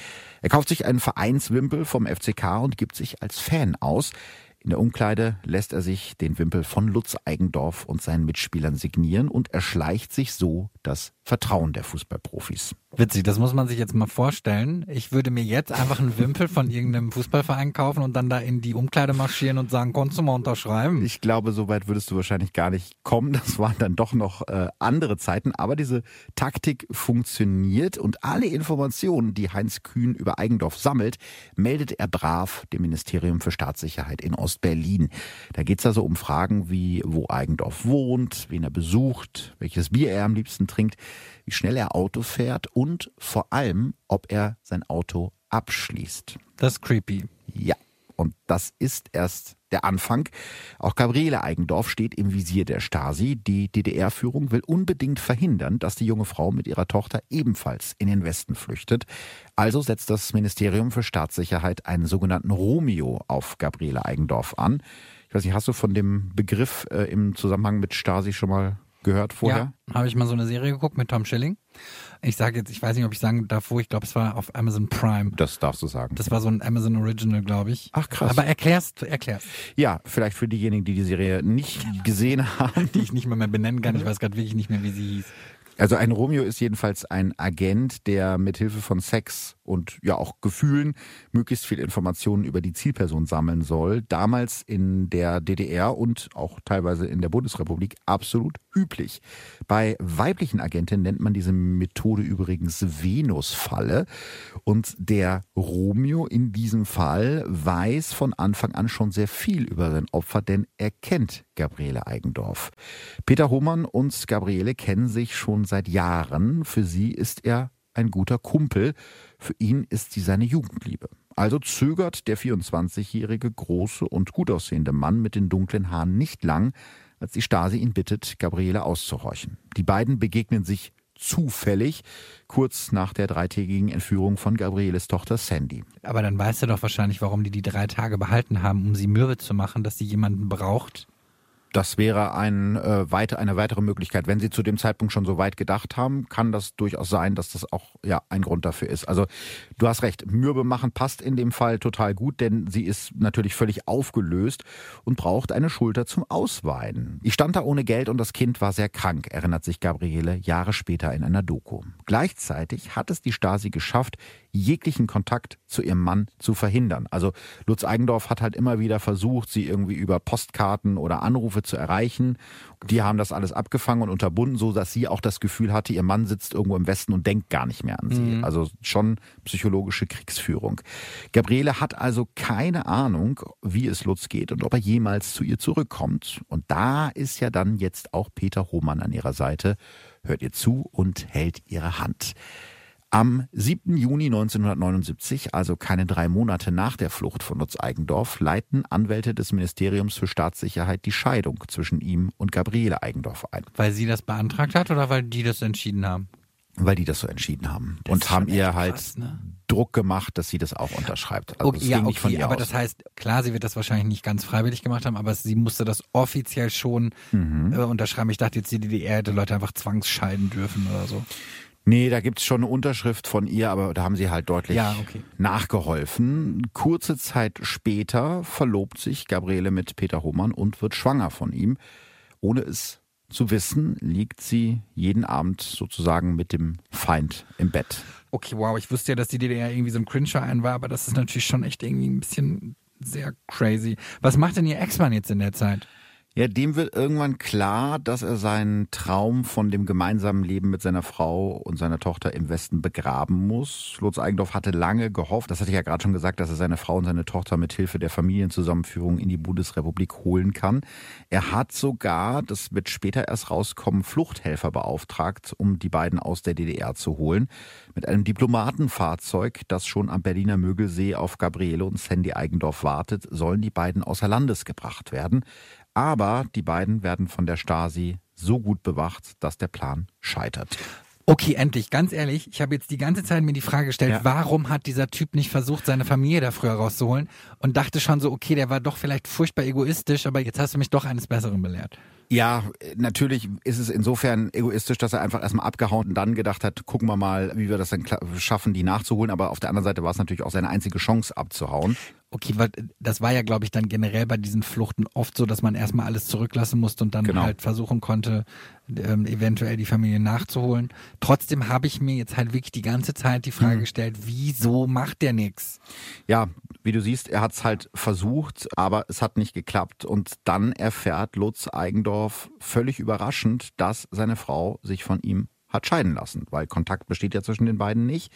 Speaker 2: Er kauft sich einen Vereinswimpel vom FCK und gibt sich als Fan aus. In der Umkleide lässt er sich den Wimpel von Lutz Eigendorf und seinen Mitspielern signieren und erschleicht sich so das Vertrauen der Fußballprofis.
Speaker 3: Witzig, das muss man sich jetzt mal vorstellen. Ich würde mir jetzt einfach einen Wimpel von irgendeinem Fußballverein kaufen und dann da in die Umkleide marschieren und sagen, konntest du mal unterschreiben?
Speaker 2: Ich glaube, so weit würdest du wahrscheinlich gar nicht kommen. Das waren dann doch noch äh, andere Zeiten. Aber diese Taktik funktioniert und alle Informationen, die Heinz Kühn über Eigendorf sammelt, meldet er brav dem Ministerium für Staatssicherheit in Ostberlin. Da geht es also um Fragen wie, wo Eigendorf wohnt, wen er besucht, welches Bier er am liebsten trinkt wie schnell er Auto fährt und vor allem, ob er sein Auto abschließt.
Speaker 3: Das ist creepy.
Speaker 2: Ja, und das ist erst der Anfang. Auch Gabriele Eigendorf steht im Visier der Stasi. Die DDR-Führung will unbedingt verhindern, dass die junge Frau mit ihrer Tochter ebenfalls in den Westen flüchtet. Also setzt das Ministerium für Staatssicherheit einen sogenannten Romeo auf Gabriele Eigendorf an. Ich weiß nicht, hast du von dem Begriff äh, im Zusammenhang mit Stasi schon mal gehört vorher?
Speaker 3: Ja, habe ich mal so eine Serie geguckt mit Tom Schilling. Ich sage jetzt, ich weiß nicht, ob ich sagen darf, wo ich glaube, es war auf Amazon Prime.
Speaker 2: Das darfst du sagen.
Speaker 3: Das war so ein Amazon Original, glaube ich.
Speaker 2: Ach krass.
Speaker 3: Aber erklärst, erklärst.
Speaker 2: Ja, vielleicht für diejenigen, die die Serie nicht gesehen haben.
Speaker 3: Die ich nicht mehr, mehr benennen kann. Ich weiß gerade wirklich nicht mehr, wie sie hieß.
Speaker 2: Also ein Romeo ist jedenfalls ein Agent, der mithilfe von Sex und ja auch Gefühlen möglichst viel Informationen über die Zielperson sammeln soll. Damals in der DDR und auch teilweise in der Bundesrepublik absolut üblich. Bei weiblichen Agentinnen nennt man diese Methode übrigens Venus-Falle. Und der Romeo in diesem Fall weiß von Anfang an schon sehr viel über sein Opfer, denn er kennt Gabriele Eigendorf. Peter Hohmann und Gabriele kennen sich schon seit Jahren. Für sie ist er ein guter Kumpel. Für ihn ist sie seine Jugendliebe. Also zögert der 24-jährige große und gut aussehende Mann mit den dunklen Haaren nicht lang, als die Stasi ihn bittet, Gabriele auszuhorchen. Die beiden begegnen sich zufällig kurz nach der dreitägigen Entführung von Gabrieles Tochter Sandy.
Speaker 3: Aber dann weißt du doch wahrscheinlich, warum die die drei Tage behalten haben, um sie mürbe zu machen, dass sie jemanden braucht,
Speaker 2: das wäre ein, äh, weite, eine weitere Möglichkeit. Wenn Sie zu dem Zeitpunkt schon so weit gedacht haben, kann das durchaus sein, dass das auch ja, ein Grund dafür ist. Also du hast recht, Mürbe machen passt in dem Fall total gut, denn sie ist natürlich völlig aufgelöst und braucht eine Schulter zum Ausweiden. Ich stand da ohne Geld und das Kind war sehr krank, erinnert sich Gabriele Jahre später in einer Doku. Gleichzeitig hat es die Stasi geschafft, jeglichen Kontakt zu ihrem Mann zu verhindern. Also Lutz Eigendorf hat halt immer wieder versucht, sie irgendwie über Postkarten oder Anrufe zu erreichen. Die haben das alles abgefangen und unterbunden, so dass sie auch das Gefühl hatte, ihr Mann sitzt irgendwo im Westen und denkt gar nicht mehr an sie. Mhm. Also schon psychologische Kriegsführung. Gabriele hat also keine Ahnung, wie es Lutz geht und ob er jemals zu ihr zurückkommt. Und da ist ja dann jetzt auch Peter Hohmann an ihrer Seite, hört ihr zu und hält ihre Hand. Am 7. Juni 1979, also keine drei Monate nach der Flucht von Lutz Eigendorf, leiten Anwälte des Ministeriums für Staatssicherheit die Scheidung zwischen ihm und Gabriele Eigendorf ein.
Speaker 3: Weil sie das beantragt hat oder weil die das entschieden haben?
Speaker 2: Weil die das so entschieden haben. Das und haben ihr halt krass, ne? Druck gemacht, dass sie das auch unterschreibt. Also
Speaker 3: okay, ja, okay, aber aus. das heißt, klar, sie wird das wahrscheinlich nicht ganz freiwillig gemacht haben, aber sie musste das offiziell schon mhm. äh, unterschreiben. Ich dachte jetzt, die DDR hätte Leute einfach zwangsscheiden dürfen oder so.
Speaker 2: Nee, da gibt's schon eine Unterschrift von ihr, aber da haben sie halt deutlich ja, okay. nachgeholfen. Kurze Zeit später verlobt sich Gabriele mit Peter Hohmann und wird schwanger von ihm. Ohne es zu wissen, liegt sie jeden Abend sozusagen mit dem Feind im Bett.
Speaker 3: Okay, wow, ich wusste ja, dass die DDR irgendwie so ein Cringe-Verein war, aber das ist natürlich schon echt irgendwie ein bisschen sehr crazy. Was macht denn ihr Ex-Mann jetzt in der Zeit?
Speaker 2: Ja, dem wird irgendwann klar, dass er seinen Traum von dem gemeinsamen Leben mit seiner Frau und seiner Tochter im Westen begraben muss. Lutz Eigendorf hatte lange gehofft, das hatte ich ja gerade schon gesagt, dass er seine Frau und seine Tochter mit Hilfe der Familienzusammenführung in die Bundesrepublik holen kann. Er hat sogar, das wird später erst rauskommen, Fluchthelfer beauftragt, um die beiden aus der DDR zu holen. Mit einem Diplomatenfahrzeug, das schon am Berliner Mögelsee auf Gabriele und Sandy Eigendorf wartet, sollen die beiden außer Landes gebracht werden. Aber die beiden werden von der Stasi so gut bewacht, dass der Plan scheitert.
Speaker 3: Okay, endlich, ganz ehrlich, ich habe jetzt die ganze Zeit mir die Frage gestellt, ja. warum hat dieser Typ nicht versucht, seine Familie da früher rauszuholen und dachte schon so, okay, der war doch vielleicht furchtbar egoistisch, aber jetzt hast du mich doch eines Besseren belehrt.
Speaker 2: Ja, natürlich ist es insofern egoistisch, dass er einfach erstmal abgehauen und dann gedacht hat, gucken wir mal, wie wir das dann schaffen, die nachzuholen. Aber auf der anderen Seite war es natürlich auch seine einzige Chance abzuhauen.
Speaker 3: Okay, weil das war ja, glaube ich, dann generell bei diesen Fluchten oft so, dass man erstmal alles zurücklassen musste und dann genau. halt versuchen konnte, ähm, eventuell die Familie nachzuholen. Trotzdem habe ich mir jetzt halt wirklich die ganze Zeit die Frage mhm. gestellt, wieso macht der nichts?
Speaker 2: Ja, wie du siehst, er hat es halt versucht, aber es hat nicht geklappt. Und dann erfährt Lutz Eigendorf völlig überraschend, dass seine Frau sich von ihm hat scheiden lassen, weil Kontakt besteht ja zwischen den beiden nicht.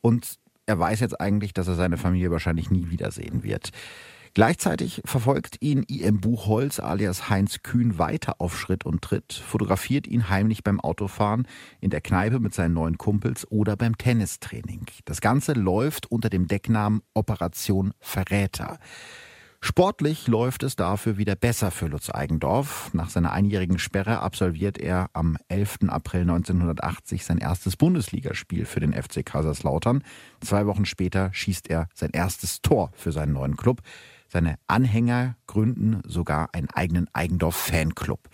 Speaker 2: Und er weiß jetzt eigentlich, dass er seine Familie wahrscheinlich nie wiedersehen wird. Gleichzeitig verfolgt ihn IM Buchholz alias Heinz Kühn weiter auf Schritt und Tritt, fotografiert ihn heimlich beim Autofahren, in der Kneipe mit seinen neuen Kumpels oder beim Tennistraining. Das Ganze läuft unter dem Decknamen Operation Verräter. Sportlich läuft es dafür wieder besser für Lutz Eigendorf. Nach seiner einjährigen Sperre absolviert er am 11. April 1980 sein erstes Bundesligaspiel für den FC Kaiserslautern. Zwei Wochen später schießt er sein erstes Tor für seinen neuen Club. Seine Anhänger gründen sogar einen eigenen Eigendorf-Fanclub.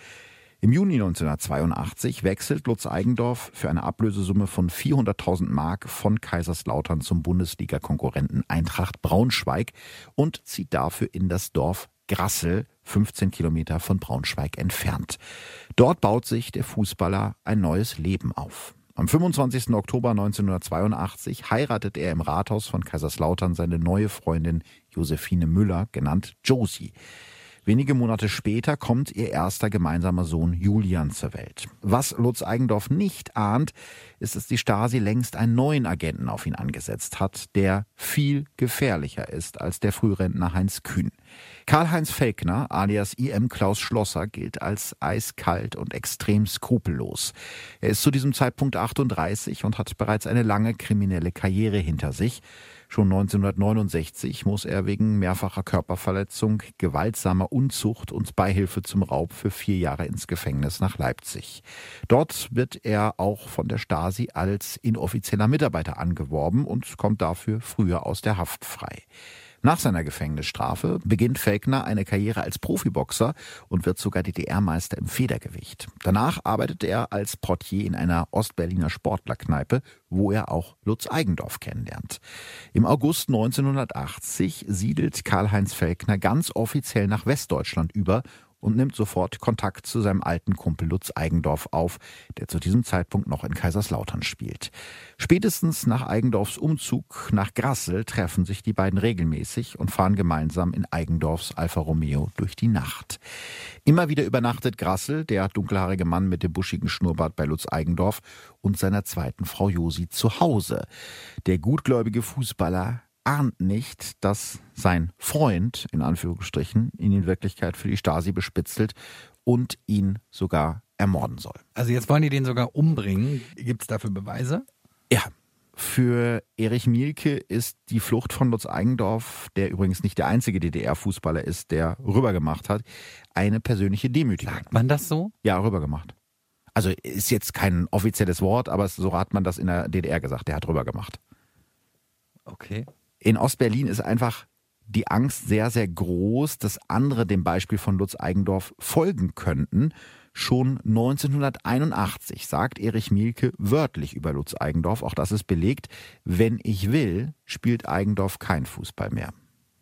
Speaker 2: Im Juni 1982 wechselt Lutz Eigendorf für eine Ablösesumme von 400.000 Mark von Kaiserslautern zum Bundesliga-Konkurrenten Eintracht Braunschweig und zieht dafür in das Dorf Grassel, 15 Kilometer von Braunschweig entfernt. Dort baut sich der Fußballer ein neues Leben auf. Am 25. Oktober 1982 heiratet er im Rathaus von Kaiserslautern seine neue Freundin Josephine Müller, genannt Josie. Wenige Monate später kommt ihr erster gemeinsamer Sohn Julian zur Welt. Was Lutz Eigendorf nicht ahnt, ist, dass die Stasi längst einen neuen Agenten auf ihn angesetzt hat, der viel gefährlicher ist als der Frührentner Heinz Kühn. Karl-Heinz Felkner, alias IM Klaus Schlosser, gilt als eiskalt und extrem skrupellos. Er ist zu diesem Zeitpunkt 38 und hat bereits eine lange kriminelle Karriere hinter sich. Schon 1969 muss er wegen mehrfacher Körperverletzung, gewaltsamer Unzucht und Beihilfe zum Raub für vier Jahre ins Gefängnis nach Leipzig. Dort wird er auch von der Stasi als inoffizieller Mitarbeiter angeworben und kommt dafür früher aus der Haft frei. Nach seiner Gefängnisstrafe beginnt Felkner eine Karriere als Profiboxer und wird sogar DDR-Meister im Federgewicht. Danach arbeitet er als Portier in einer Ostberliner Sportlerkneipe, wo er auch Lutz Eigendorf kennenlernt. Im August 1980 siedelt Karl-Heinz Felkner ganz offiziell nach Westdeutschland über und nimmt sofort Kontakt zu seinem alten Kumpel Lutz Eigendorf auf, der zu diesem Zeitpunkt noch in Kaiserslautern spielt. Spätestens nach Eigendorfs Umzug nach Grassel treffen sich die beiden regelmäßig und fahren gemeinsam in Eigendorfs Alfa Romeo durch die Nacht. Immer wieder übernachtet Grassel, der dunkelhaarige Mann mit dem buschigen Schnurrbart bei Lutz Eigendorf und seiner zweiten Frau Josi zu Hause. Der gutgläubige Fußballer ahnt nicht, dass sein Freund, in Anführungsstrichen, ihn in Wirklichkeit für die Stasi bespitzelt und ihn sogar ermorden soll.
Speaker 3: Also jetzt wollen die den sogar umbringen. Gibt es dafür Beweise?
Speaker 2: Ja. Für Erich Mielke ist die Flucht von Lutz Eigendorf, der übrigens nicht der einzige DDR-Fußballer ist, der rübergemacht hat, eine persönliche Demütigung.
Speaker 3: Sagt man das so?
Speaker 2: Ja, rübergemacht. Also ist jetzt kein offizielles Wort, aber so hat man das in der DDR gesagt. Der hat rübergemacht.
Speaker 3: Okay
Speaker 2: in Ostberlin ist einfach die Angst sehr, sehr groß, dass andere dem Beispiel von Lutz Eigendorf folgen könnten. Schon 1981 sagt Erich Mielke wörtlich über Lutz Eigendorf, auch das ist belegt, wenn ich will, spielt Eigendorf kein Fußball mehr.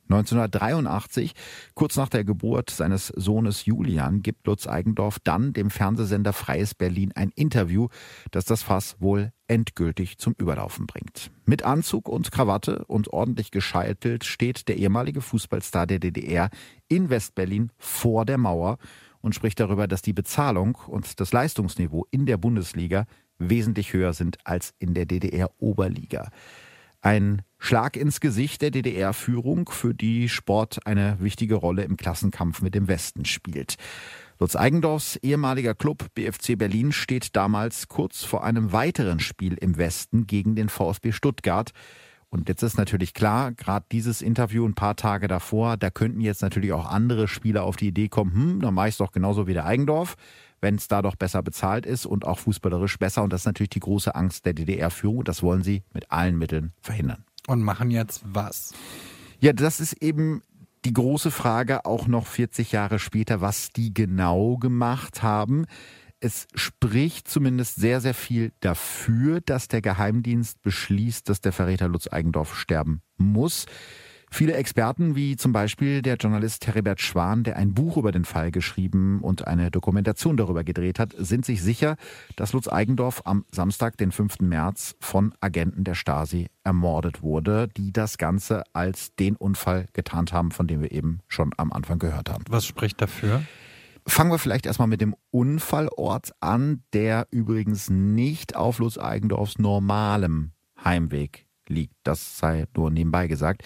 Speaker 2: 1983, kurz nach der Geburt seines Sohnes Julian, gibt Lutz Eigendorf dann dem Fernsehsender Freies Berlin ein Interview, das das Fass wohl endgültig zum Überlaufen bringt. Mit Anzug und Krawatte und ordentlich gescheitelt steht der ehemalige Fußballstar der DDR in Westberlin vor der Mauer und spricht darüber, dass die Bezahlung und das Leistungsniveau in der Bundesliga wesentlich höher sind als in der DDR-Oberliga. Ein Schlag ins Gesicht der DDR-Führung, für die Sport eine wichtige Rolle im Klassenkampf mit dem Westen spielt. Lutz Eigendorfs ehemaliger Club BFC Berlin steht damals kurz vor einem weiteren Spiel im Westen gegen den VfB Stuttgart. Und jetzt ist natürlich klar, gerade dieses Interview ein paar Tage davor, da könnten jetzt natürlich auch andere Spieler auf die Idee kommen, hm, dann mache ich es doch genauso wie der Eigendorf wenn es da doch besser bezahlt ist und auch fußballerisch besser. Und das ist natürlich die große Angst der DDR-Führung. Das wollen sie mit allen Mitteln verhindern.
Speaker 3: Und machen jetzt was?
Speaker 2: Ja, das ist eben Die große Frage auch noch 40 Jahre später, was die genau gemacht haben. Es spricht zumindest sehr, sehr viel dafür, dass der Geheimdienst beschließt, dass der Verräter Lutz Eigendorf sterben muss. Viele Experten, wie zum Beispiel der Journalist Heribert Schwan, der ein Buch über den Fall geschrieben und eine Dokumentation darüber gedreht hat, sind sich sicher, dass Lutz Eigendorf am Samstag, den 5. März, von Agenten der Stasi ermordet wurde, die das Ganze als den Unfall getarnt haben, von dem wir eben schon am Anfang gehört haben.
Speaker 3: Was spricht dafür?
Speaker 2: Fangen wir vielleicht erstmal mit dem Unfallort an, der übrigens nicht auf Lutz Eigendorfs normalem Heimweg liegt. Das sei nur nebenbei gesagt.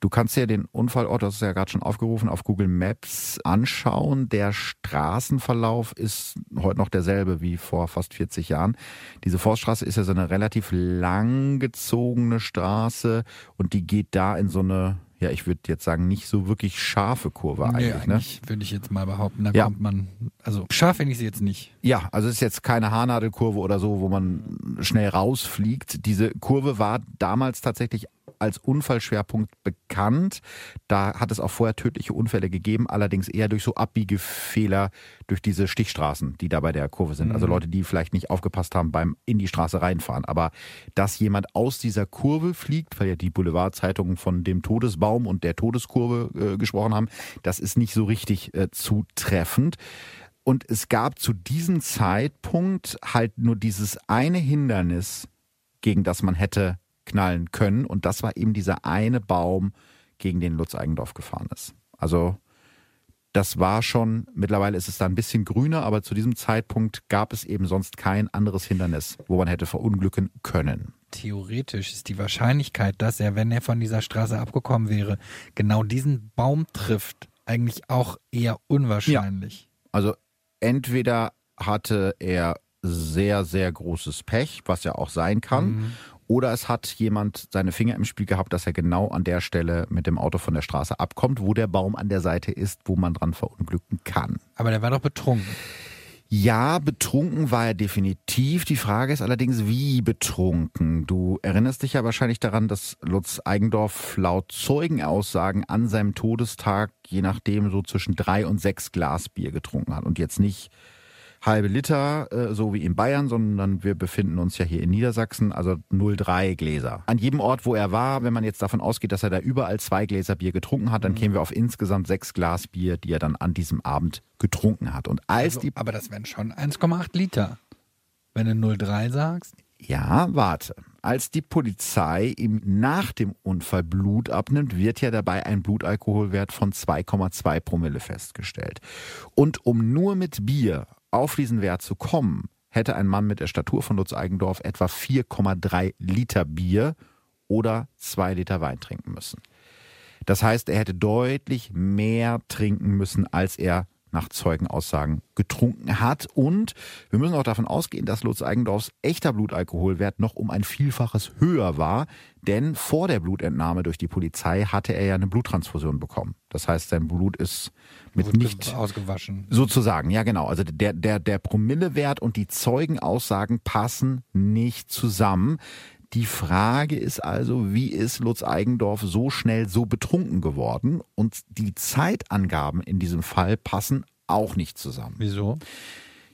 Speaker 2: Du kannst dir den Unfallort, das ist ja gerade schon aufgerufen, auf Google Maps anschauen. Der Straßenverlauf ist heute noch derselbe wie vor fast 40 Jahren. Diese Forststraße ist ja so eine relativ langgezogene Straße und die geht da in so eine ja, ich würde jetzt sagen, nicht so wirklich scharfe Kurve eigentlich. Nee, eigentlich
Speaker 3: ne? würde ich jetzt mal behaupten. Da ja. kommt man, also scharf finde ich sie jetzt nicht.
Speaker 2: Ja, also es ist jetzt keine Haarnadelkurve oder so, wo man schnell rausfliegt. Diese Kurve war damals tatsächlich als Unfallschwerpunkt bekannt. Da hat es auch vorher tödliche Unfälle gegeben, allerdings eher durch so Abbiegefehler durch diese Stichstraßen, die da bei der Kurve sind. Also mhm. Leute, die vielleicht nicht aufgepasst haben beim in die Straße reinfahren. Aber dass jemand aus dieser Kurve fliegt, weil ja die Boulevardzeitungen von dem Todesbaum und der Todeskurve äh, gesprochen haben, das ist nicht so richtig äh, zutreffend. Und es gab zu diesem Zeitpunkt halt nur dieses eine Hindernis, gegen das man hätte knallen können. Und das war eben dieser eine Baum, gegen den Lutz Eigendorf gefahren ist. Also das war schon, mittlerweile ist es da ein bisschen grüner, aber zu diesem Zeitpunkt gab es eben sonst kein anderes Hindernis, wo man hätte verunglücken können.
Speaker 3: Theoretisch ist die Wahrscheinlichkeit, dass er, wenn er von dieser Straße abgekommen wäre, genau diesen Baum trifft, eigentlich auch eher unwahrscheinlich.
Speaker 2: Ja. Also entweder hatte er sehr, sehr großes Pech, was ja auch sein kann, mhm. Oder es hat jemand seine Finger im Spiel gehabt, dass er genau an der Stelle mit dem Auto von der Straße abkommt, wo der Baum an der Seite ist, wo man dran verunglücken kann.
Speaker 3: Aber der war doch betrunken.
Speaker 2: Ja, betrunken war er definitiv. Die Frage ist allerdings, wie betrunken. Du erinnerst dich ja wahrscheinlich daran, dass Lutz Eigendorf laut Zeugenaussagen an seinem Todestag je nachdem so zwischen drei und sechs Glas Bier getrunken hat und jetzt nicht halbe Liter, äh, so wie in Bayern, sondern wir befinden uns ja hier in Niedersachsen, also 0,3 Gläser. An jedem Ort, wo er war, wenn man jetzt davon ausgeht, dass er da überall zwei Gläser Bier getrunken hat, dann mhm. kämen wir auf insgesamt sechs Glas Bier, die er dann an diesem Abend getrunken hat. Und als
Speaker 3: also,
Speaker 2: die
Speaker 3: aber das wären schon 1,8 Liter, wenn du 0,3 sagst.
Speaker 2: Ja, warte. Als die Polizei ihm nach dem Unfall Blut abnimmt, wird ja dabei ein Blutalkoholwert von 2,2 Promille festgestellt. Und um nur mit Bier auf diesen Wert zu kommen, hätte ein Mann mit der Statur von Lutz Eigendorf etwa 4,3 Liter Bier oder 2 Liter Wein trinken müssen. Das heißt, er hätte deutlich mehr trinken müssen, als er nach Zeugenaussagen getrunken hat. Und wir müssen auch davon ausgehen, dass Lutz Eigendorfs echter Blutalkoholwert noch um ein Vielfaches höher war, denn vor der Blutentnahme durch die Polizei hatte er ja eine Bluttransfusion bekommen. Das heißt, sein Blut ist mit nicht
Speaker 3: ausgewaschen.
Speaker 2: Sozusagen, ja genau. Also der, der, der Promillewert und die Zeugenaussagen passen nicht zusammen. Die Frage ist also, wie ist Lutz Eigendorf so schnell so betrunken geworden? Und die Zeitangaben in diesem Fall passen auch nicht zusammen.
Speaker 3: Wieso?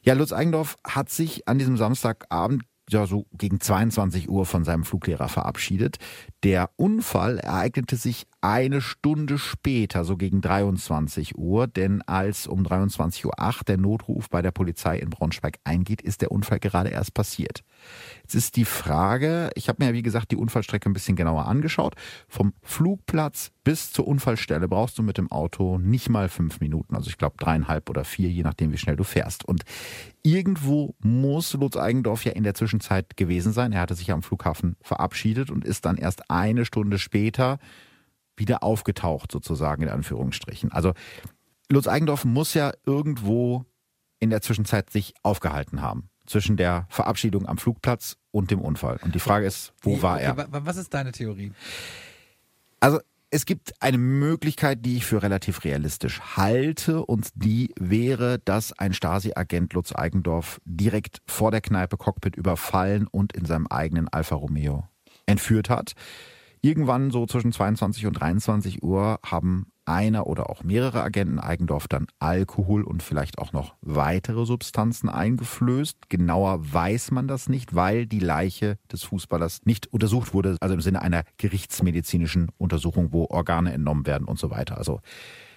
Speaker 2: Ja, Lutz Eigendorf hat sich an diesem Samstagabend ja so gegen 22 Uhr von seinem Fluglehrer verabschiedet. Der Unfall ereignete sich eine Stunde später, so gegen 23 Uhr, denn als um 23.08 Uhr der Notruf bei der Polizei in Braunschweig eingeht, ist der Unfall gerade erst passiert. Jetzt ist die Frage, ich habe mir ja wie gesagt die Unfallstrecke ein bisschen genauer angeschaut. Vom Flugplatz bis zur Unfallstelle brauchst du mit dem Auto nicht mal fünf Minuten. Also ich glaube dreieinhalb oder vier, je nachdem wie schnell du fährst. Und irgendwo muss Lutz Eigendorf ja in der Zwischenzeit gewesen sein. Er hatte sich am Flughafen verabschiedet und ist dann erst eine Stunde später wieder aufgetaucht, sozusagen in Anführungsstrichen. Also Lutz Eigendorf muss ja irgendwo in der Zwischenzeit sich aufgehalten haben. Zwischen der Verabschiedung am Flugplatz und dem Unfall. Und die Frage ist, wo war er?
Speaker 3: Was ist deine Theorie?
Speaker 2: Also es gibt eine Möglichkeit, die ich für relativ realistisch halte, und die wäre, dass ein Stasi-Agent Lutz Eigendorf direkt vor der Kneipe Cockpit überfallen und in seinem eigenen Alfa Romeo entführt hat. Irgendwann so zwischen 22 und 23 Uhr haben einer oder auch mehrere Agenten Eigendorf dann Alkohol und vielleicht auch noch weitere Substanzen eingeflößt. Genauer weiß man das nicht, weil die Leiche des Fußballers nicht untersucht wurde, also im Sinne einer gerichtsmedizinischen Untersuchung, wo Organe entnommen werden und so weiter. Also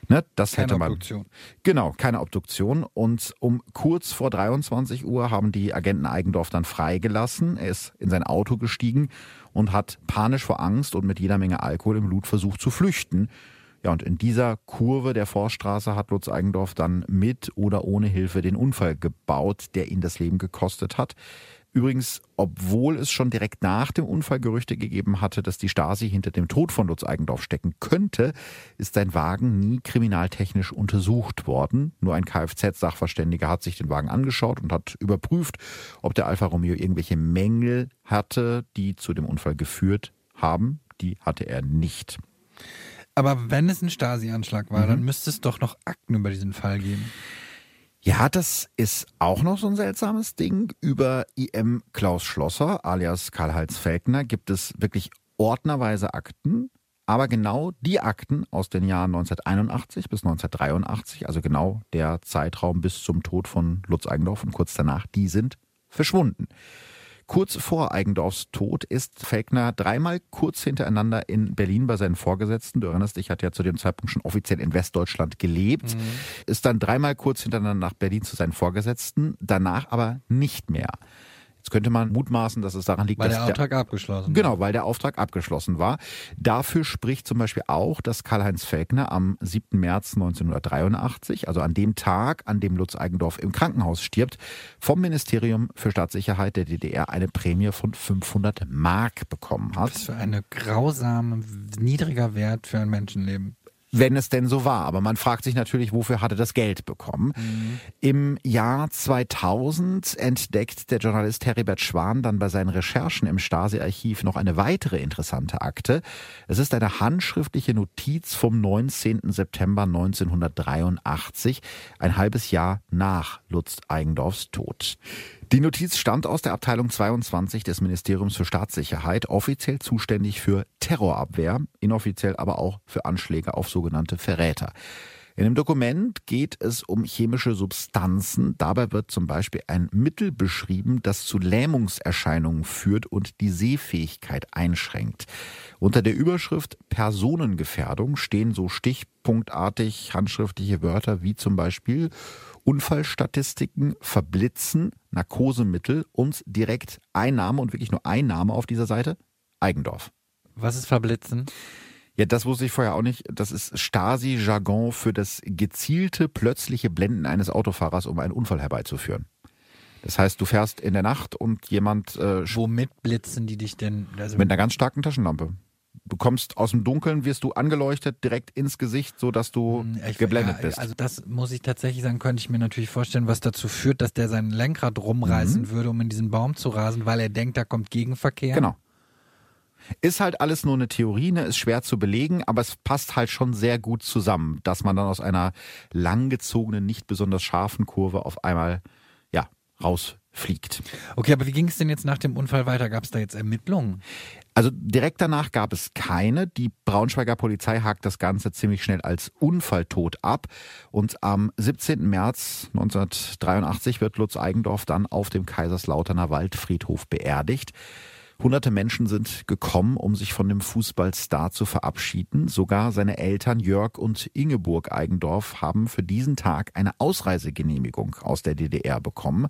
Speaker 2: Ne, das
Speaker 3: keine
Speaker 2: hätte man.
Speaker 3: Obduktion.
Speaker 2: Genau, keine Obduktion. Und um kurz vor 23 Uhr haben die Agenten Eigendorf dann freigelassen. Er ist in sein Auto gestiegen und hat panisch vor Angst und mit jeder Menge Alkohol im Blut versucht zu flüchten. Ja, und in dieser Kurve der Forststraße hat Lutz Eigendorf dann mit oder ohne Hilfe den Unfall gebaut, der ihn das Leben gekostet hat. Übrigens, obwohl es schon direkt nach dem Unfall Gerüchte gegeben hatte, dass die Stasi hinter dem Tod von Lutz Eigendorf stecken könnte, ist sein Wagen nie kriminaltechnisch untersucht worden. Nur ein Kfz-Sachverständiger hat sich den Wagen angeschaut und hat überprüft, ob der Alfa Romeo irgendwelche Mängel hatte, die zu dem Unfall geführt haben. Die hatte er nicht.
Speaker 3: Aber wenn es ein Stasi-Anschlag war,
Speaker 2: Mhm.
Speaker 3: dann müsste es doch noch Akten über diesen Fall geben.
Speaker 2: Ja, das ist auch noch so ein seltsames Ding. Über IM Klaus Schlosser alias Karl-Heinz Felkner gibt es wirklich ordnerweise Akten. Aber genau die Akten aus den Jahren 1981 bis 1983, also genau der Zeitraum bis zum Tod von Lutz Eigendorf und kurz danach, die sind verschwunden. Kurz vor Eigendorfs Tod ist Felkner dreimal kurz hintereinander in Berlin bei seinen Vorgesetzten. Du erinnerst dich, hat ja zu dem Zeitpunkt schon offiziell in Westdeutschland gelebt. Ist dann dreimal kurz hintereinander nach Berlin zu seinen Vorgesetzten, danach aber nicht mehr. Jetzt könnte man mutmaßen, dass es daran liegt,
Speaker 3: Weil
Speaker 2: dass
Speaker 3: der Auftrag abgeschlossen
Speaker 2: Genau, weil der Auftrag abgeschlossen war. Dafür spricht zum Beispiel auch, dass Karl-Heinz Felkner am 7. März 1983, also an dem Tag, an dem Lutz Eigendorf im Krankenhaus stirbt, vom Ministerium für Staatssicherheit der DDR eine Prämie von 500 Mark bekommen hat.
Speaker 3: Was für eine grausame, niedriger Wert für ein Menschenleben.
Speaker 2: Wenn es denn so war. Aber man fragt sich natürlich, wofür hat er das Geld bekommen? Im Jahr 2000 entdeckt der Journalist Heribert Schwan dann bei seinen Recherchen im Stasi-Archiv noch eine weitere interessante Akte. Es ist eine handschriftliche Notiz vom 19. September 1983, ein halbes Jahr nach Lutz Eigendorfs Tod. Die Notiz stammt aus der Abteilung 22 des Ministeriums für Staatssicherheit, offiziell zuständig für Terrorabwehr, inoffiziell aber auch für Anschläge auf sogenannte Verräter. In dem Dokument geht es um chemische Substanzen. Dabei wird zum Beispiel ein Mittel beschrieben, das zu Lähmungserscheinungen führt und die Sehfähigkeit einschränkt. Unter der Überschrift Personengefährdung stehen so stichpunktartig handschriftliche Wörter wie zum Beispiel Unfallstatistiken, Verblitzen, Narkosemittel und direkt Einnahme und wirklich nur Einnahme auf dieser Seite Eigendorf.
Speaker 3: Was ist Verblitzen?
Speaker 2: Ja, das wusste ich vorher auch nicht. Das ist Stasi-Jargon für das gezielte, plötzliche Blenden eines Autofahrers, um einen Unfall herbeizuführen. Das heißt, du fährst in der Nacht und jemand äh,
Speaker 3: Womit blitzen die dich denn? Also
Speaker 2: mit einer ganz starken Taschenlampe. Du kommst aus dem Dunkeln, wirst du angeleuchtet direkt ins Gesicht, so dass du
Speaker 3: Ich-
Speaker 2: geblendet
Speaker 3: ja,
Speaker 2: bist.
Speaker 3: Also das muss ich tatsächlich sagen, könnte ich mir natürlich vorstellen, was dazu führt, dass der sein Lenkrad rumreißen
Speaker 2: Mhm.
Speaker 3: würde, um in diesen Baum zu rasen, weil er denkt, da kommt Gegenverkehr.
Speaker 2: Genau. Ist halt alles nur eine Theorie, ne? ist schwer zu belegen, aber es passt halt schon sehr gut zusammen, dass man dann aus einer langgezogenen, nicht besonders scharfen Kurve auf einmal ja, rausfliegt.
Speaker 3: Okay, aber wie ging es denn jetzt nach dem Unfall weiter? Gab es da jetzt Ermittlungen?
Speaker 2: Also direkt danach gab es keine. Die Braunschweiger Polizei hakt das Ganze ziemlich schnell als Unfalltod ab. Und am 17. März 1983 wird Lutz Eigendorf dann auf dem Kaiserslauterner Waldfriedhof beerdigt. Hunderte Menschen sind gekommen, um sich von dem Fußballstar zu verabschieden. Sogar seine Eltern Jörg und Ingeborg Eigendorf haben für diesen Tag eine Ausreisegenehmigung aus der DDR bekommen.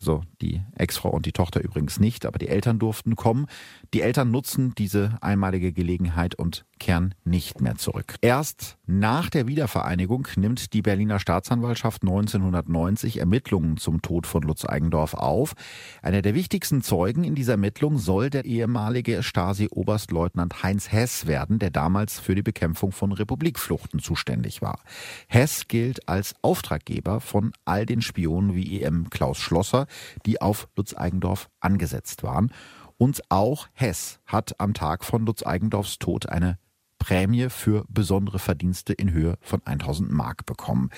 Speaker 2: Also die Ex-Frau und die Tochter übrigens nicht, aber die Eltern durften kommen. Die Eltern nutzen diese einmalige Gelegenheit und kehren nicht mehr zurück. Erst nach der Wiedervereinigung nimmt die Berliner Staatsanwaltschaft 1990 Ermittlungen zum Tod von Lutz Eigendorf auf. Einer der wichtigsten Zeugen in dieser Ermittlung soll der ehemalige Stasi-Oberstleutnant Heinz Hess werden, der damals für die Bekämpfung von Republikfluchten zuständig war. Hess gilt als Auftraggeber von all den Spionen wie EM Klaus Schlosser, die auf Lutz Eigendorf angesetzt waren. Und auch Hess hat am Tag von Lutz Eigendorfs Tod eine Prämie für besondere Verdienste in Höhe von 1000 Mark bekommen.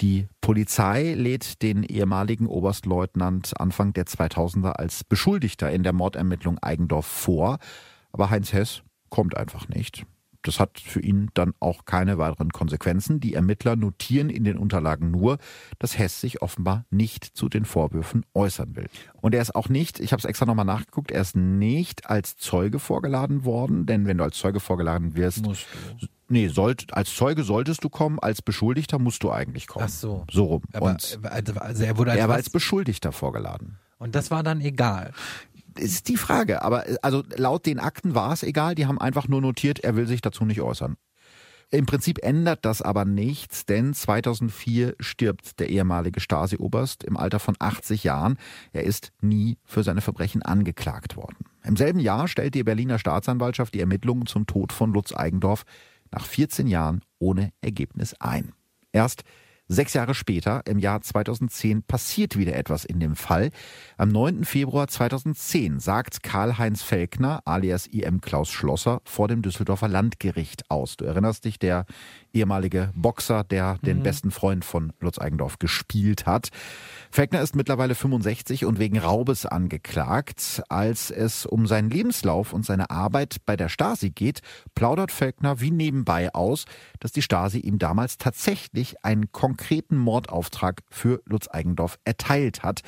Speaker 2: Die Polizei lädt den ehemaligen Oberstleutnant Anfang der 2000er als Beschuldigter in der Mordermittlung Eigendorf vor, aber Heinz Hess kommt einfach nicht. Das hat für ihn dann auch keine weiteren Konsequenzen. Die Ermittler notieren in den Unterlagen nur, dass Hess sich offenbar nicht zu den Vorwürfen äußern will. Und er ist auch nicht, ich habe es extra nochmal nachgeguckt, er ist nicht als Zeuge vorgeladen worden, denn wenn du als Zeuge vorgeladen wirst,
Speaker 3: Musst du.
Speaker 2: nee, sollt, als Zeuge solltest du kommen, als Beschuldigter musst du eigentlich kommen.
Speaker 3: Ach so.
Speaker 2: So rum.
Speaker 3: Aber,
Speaker 2: und
Speaker 3: also, er wurde als,
Speaker 2: er war als Beschuldigter vorgeladen.
Speaker 3: und das war dann egal.
Speaker 2: Ist die Frage. Aber äh, also laut den Akten war es egal. Die haben einfach nur notiert, er will sich dazu nicht äußern. Im Prinzip ändert das aber nichts, denn 2004 stirbt der ehemalige Stasi-Oberst im Alter von 80 Jahren. Er ist nie für seine Verbrechen angeklagt worden. Im selben Jahr stellt die Berliner Staatsanwaltschaft die Ermittlungen zum Tod von Lutz Eigendorf nach 14 Jahren ohne Ergebnis ein. Erst Sechs Jahre später, im Jahr 2010, passiert wieder etwas in dem Fall. Am 9. Februar 2010 sagt Karl-Heinz Felkner, alias IM Klaus Schlosser, vor dem Düsseldorfer Landgericht aus. Du erinnerst dich, der ehemalige Boxer, der den besten Freund von Lutz Eigendorf gespielt hat. Felkner ist mittlerweile 65 und wegen Raubes angeklagt. Als es um seinen Lebenslauf und seine Arbeit bei der Stasi geht, plaudert Felkner wie nebenbei aus, dass die Stasi ihm damals tatsächlich einen konkreten Mordauftrag für Lutz Eigendorf erteilt hat.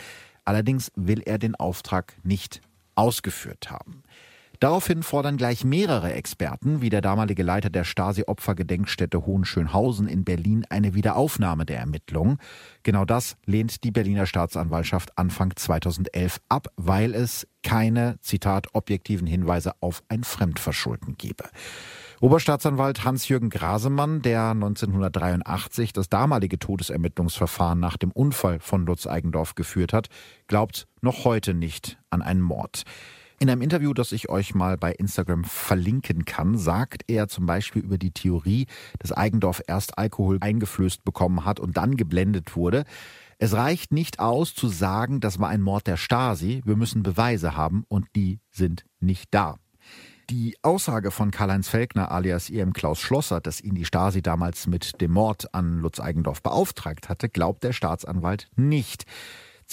Speaker 2: Allerdings will er den Auftrag nicht ausgeführt haben. Daraufhin fordern gleich mehrere Experten, wie der damalige Leiter der Stasi-Opfergedenkstätte Hohenschönhausen in Berlin, eine Wiederaufnahme der Ermittlungen. Genau das lehnt die Berliner Staatsanwaltschaft Anfang 2011 ab, weil es keine, Zitat, objektiven Hinweise auf ein Fremdverschulden gebe. Oberstaatsanwalt Hans-Jürgen Grasemann, der 1983 das damalige Todesermittlungsverfahren nach dem Unfall von Lutz Eigendorf geführt hat, glaubt noch heute nicht an einen Mord. In einem Interview, das ich euch mal bei Instagram verlinken kann, sagt er zum Beispiel über die Theorie, dass Eigendorf erst Alkohol eingeflößt bekommen hat und dann geblendet wurde. Es reicht nicht aus zu sagen, das war ein Mord der Stasi. Wir müssen Beweise haben und die sind nicht da. Die Aussage von Karl-Heinz Felkner alias IM Klaus Schlosser, dass ihn die Stasi damals mit dem Mord an Lutz Eigendorf beauftragt hatte, glaubt der Staatsanwalt nicht.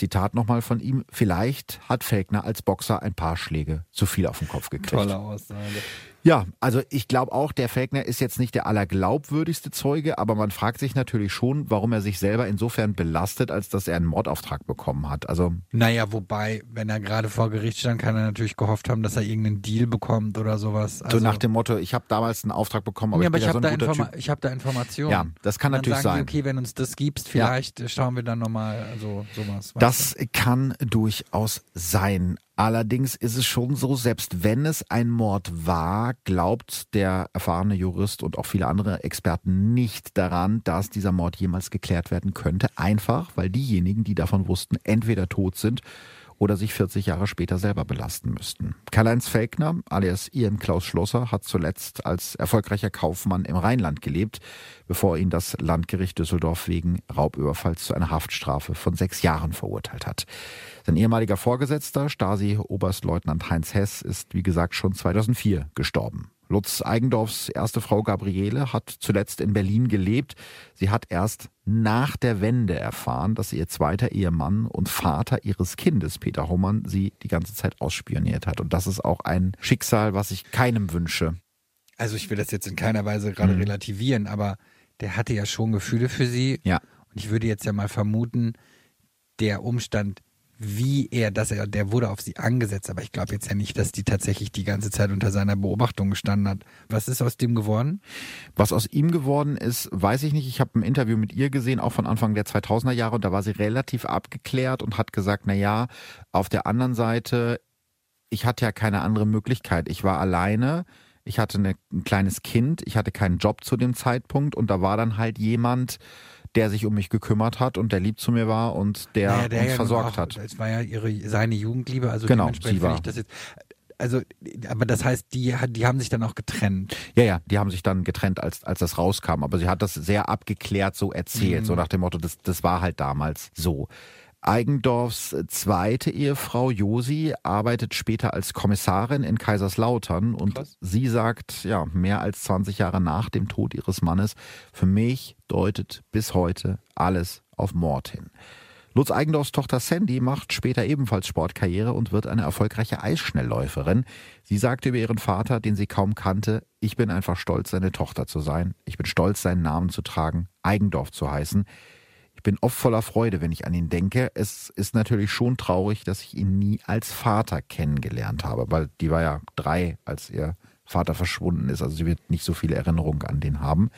Speaker 2: Zitat nochmal von ihm, vielleicht hat Felkner als Boxer ein paar Schläge zu viel auf den Kopf gekriegt.
Speaker 3: Tolle Aussage.
Speaker 2: Ja, also ich glaube auch, der Felkner ist jetzt nicht der allerglaubwürdigste Zeuge, aber man fragt sich natürlich schon, warum er sich selber insofern belastet, als dass er einen Mordauftrag bekommen hat. Also
Speaker 3: Naja, wobei, wenn er gerade vor Gericht stand, kann er natürlich gehofft haben, dass er irgendeinen Deal bekommt oder sowas. Also,
Speaker 2: so nach dem Motto, ich habe damals einen Auftrag bekommen, aber
Speaker 3: ja,
Speaker 2: ich
Speaker 3: aber ich
Speaker 2: ja so
Speaker 3: habe
Speaker 2: ein
Speaker 3: da, Informa hab da Informationen.
Speaker 2: Ja, das kann natürlich
Speaker 3: sagen
Speaker 2: sein.
Speaker 3: Die, okay, wenn uns das gibst, vielleicht schauen wir dann nochmal, also sowas.
Speaker 2: Das kann durchaus sein. Allerdings ist es schon so, selbst wenn es ein Mord war, glaubt der erfahrene Jurist und auch viele andere Experten nicht daran, dass dieser Mord jemals geklärt werden könnte. Einfach, weil diejenigen, die davon wussten, entweder tot sind oder sich 40 Jahre später selber belasten müssten. Karl-Heinz Felkner, alias IM Klaus Schlosser, hat zuletzt als erfolgreicher Kaufmann im Rheinland gelebt, bevor ihn das Landgericht Düsseldorf wegen Raubüberfalls zu einer Haftstrafe von sechs Jahren verurteilt hat. Sein ehemaliger Vorgesetzter, Stasi-Oberstleutnant Heinz Hess, ist wie gesagt schon 2004 gestorben. Lutz Eigendorfs erste Frau Gabriele hat zuletzt in Berlin gelebt. Sie hat erst nach der Wende erfahren, dass ihr zweiter Ehemann und Vater ihres Kindes, Peter Hohmann, sie die ganze Zeit ausspioniert hat. Und das ist auch ein Schicksal, was ich keinem wünsche.
Speaker 3: Also ich will das jetzt in keiner Weise gerade
Speaker 2: Mhm.
Speaker 3: relativieren, aber der hatte ja schon Gefühle für sie.
Speaker 2: Ja.
Speaker 3: Und ich würde jetzt ja mal vermuten, der Umstand, wie er, dass er, der wurde auf sie angesetzt, aber ich glaube jetzt ja nicht, dass die tatsächlich die ganze Zeit unter seiner Beobachtung gestanden hat. Was ist aus dem geworden?
Speaker 2: Was aus ihm geworden ist, weiß ich nicht. Ich habe ein Interview mit ihr gesehen, auch von Anfang der 2000er Jahre, und da war sie relativ abgeklärt und hat gesagt, na ja, auf der anderen Seite, ich hatte ja keine andere Möglichkeit. Ich war alleine, ich hatte eine, ein kleines Kind, ich hatte keinen Job zu dem Zeitpunkt und da war dann halt jemand, der sich um mich gekümmert hat und der lieb zu mir war und der
Speaker 3: Naja,
Speaker 2: uns
Speaker 3: ja
Speaker 2: versorgt
Speaker 3: auch,
Speaker 2: hat.
Speaker 3: Es war ja ihre, seine Jugendliebe, also
Speaker 2: Genau,
Speaker 3: dementsprechend
Speaker 2: sie war-
Speaker 3: ich das jetzt. Also, aber das heißt, die, die haben sich dann auch getrennt.
Speaker 2: Ja, ja, die haben sich dann getrennt, als, als das rauskam. Aber sie hat das sehr abgeklärt so erzählt,
Speaker 3: Mhm.
Speaker 2: so nach dem Motto, das, das war halt damals so. Eigendorfs zweite Ehefrau Josi arbeitet später als Kommissarin in Kaiserslautern und
Speaker 3: Krass.
Speaker 2: sie sagt, ja, mehr als 20 Jahre nach dem Tod ihres Mannes, für mich deutet bis heute alles auf Mord hin. Lutz Eigendorfs Tochter Sandy macht später ebenfalls Sportkarriere und wird eine erfolgreiche Eisschnellläuferin. Sie sagte über ihren Vater, den sie kaum kannte, ich bin einfach stolz, seine Tochter zu sein. Ich bin stolz, seinen Namen zu tragen, Eigendorf zu heißen. Ich bin oft voller Freude, wenn ich an ihn denke. Es ist natürlich schon traurig, dass ich ihn nie als Vater kennengelernt habe, weil die war ja drei, als ihr Vater verschwunden ist. Also sie wird nicht so viele Erinnerungen an den haben.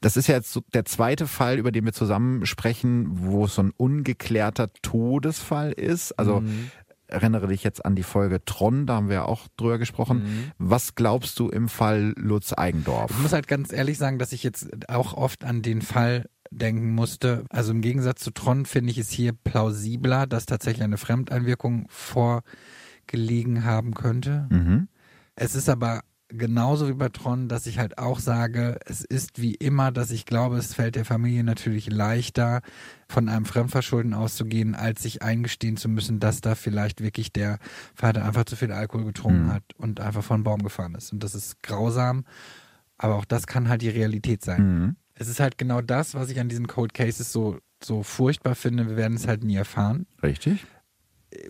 Speaker 2: Das ist ja jetzt der zweite Fall, über den wir zusammen sprechen, wo es so ein ungeklärter Todesfall ist. Also mhm. erinnere dich jetzt an die Folge Tron, da haben wir auch drüber gesprochen. Mhm. Was glaubst du im Fall Lutz Eigendorf?
Speaker 3: Ich muss halt ganz ehrlich sagen, dass ich jetzt auch oft an den Fall denken musste. Also im Gegensatz zu Tron finde ich es hier plausibler, dass tatsächlich eine Fremdeinwirkung vorgelegen haben könnte. Mhm. Es ist aber genauso wie bei Tron, dass ich halt auch sage, es ist wie immer, dass ich glaube, es fällt der Familie natürlich leichter, von einem Fremdverschulden auszugehen, als sich eingestehen zu müssen, dass da vielleicht wirklich der Vater einfach zu viel Alkohol getrunken mhm. hat und einfach von Baum gefahren ist. Und das ist grausam, aber auch das kann halt die Realität sein. Mhm. Es ist halt genau das, was ich an diesen Cold Cases so, so furchtbar finde. Wir werden es halt nie erfahren.
Speaker 2: Richtig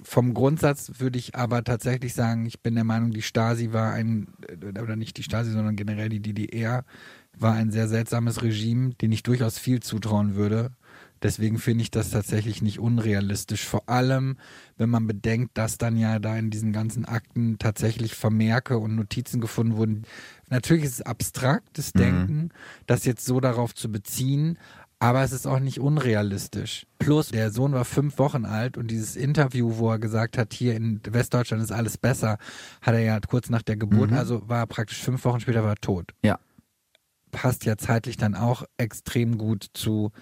Speaker 3: vom Grundsatz würde ich aber tatsächlich sagen, ich bin der Meinung, die Stasi war ein, oder nicht die Stasi, sondern generell die DDR war ein sehr seltsames Regime, den ich durchaus viel zutrauen würde. Deswegen finde ich das tatsächlich nicht unrealistisch. Vor allem, wenn man bedenkt, dass dann ja da in diesen ganzen Akten tatsächlich Vermerke und Notizen gefunden wurden. Natürlich ist es abstraktes mhm. Denken, das jetzt so darauf zu beziehen, aber es ist auch nicht unrealistisch. Plus, der Sohn war fünf Wochen alt und dieses Interview, wo er gesagt hat, hier in Westdeutschland ist alles besser, hat er ja kurz nach der Geburt, mhm. also war er praktisch fünf Wochen später war er tot.
Speaker 2: Ja.
Speaker 3: Passt ja zeitlich dann auch extrem gut zu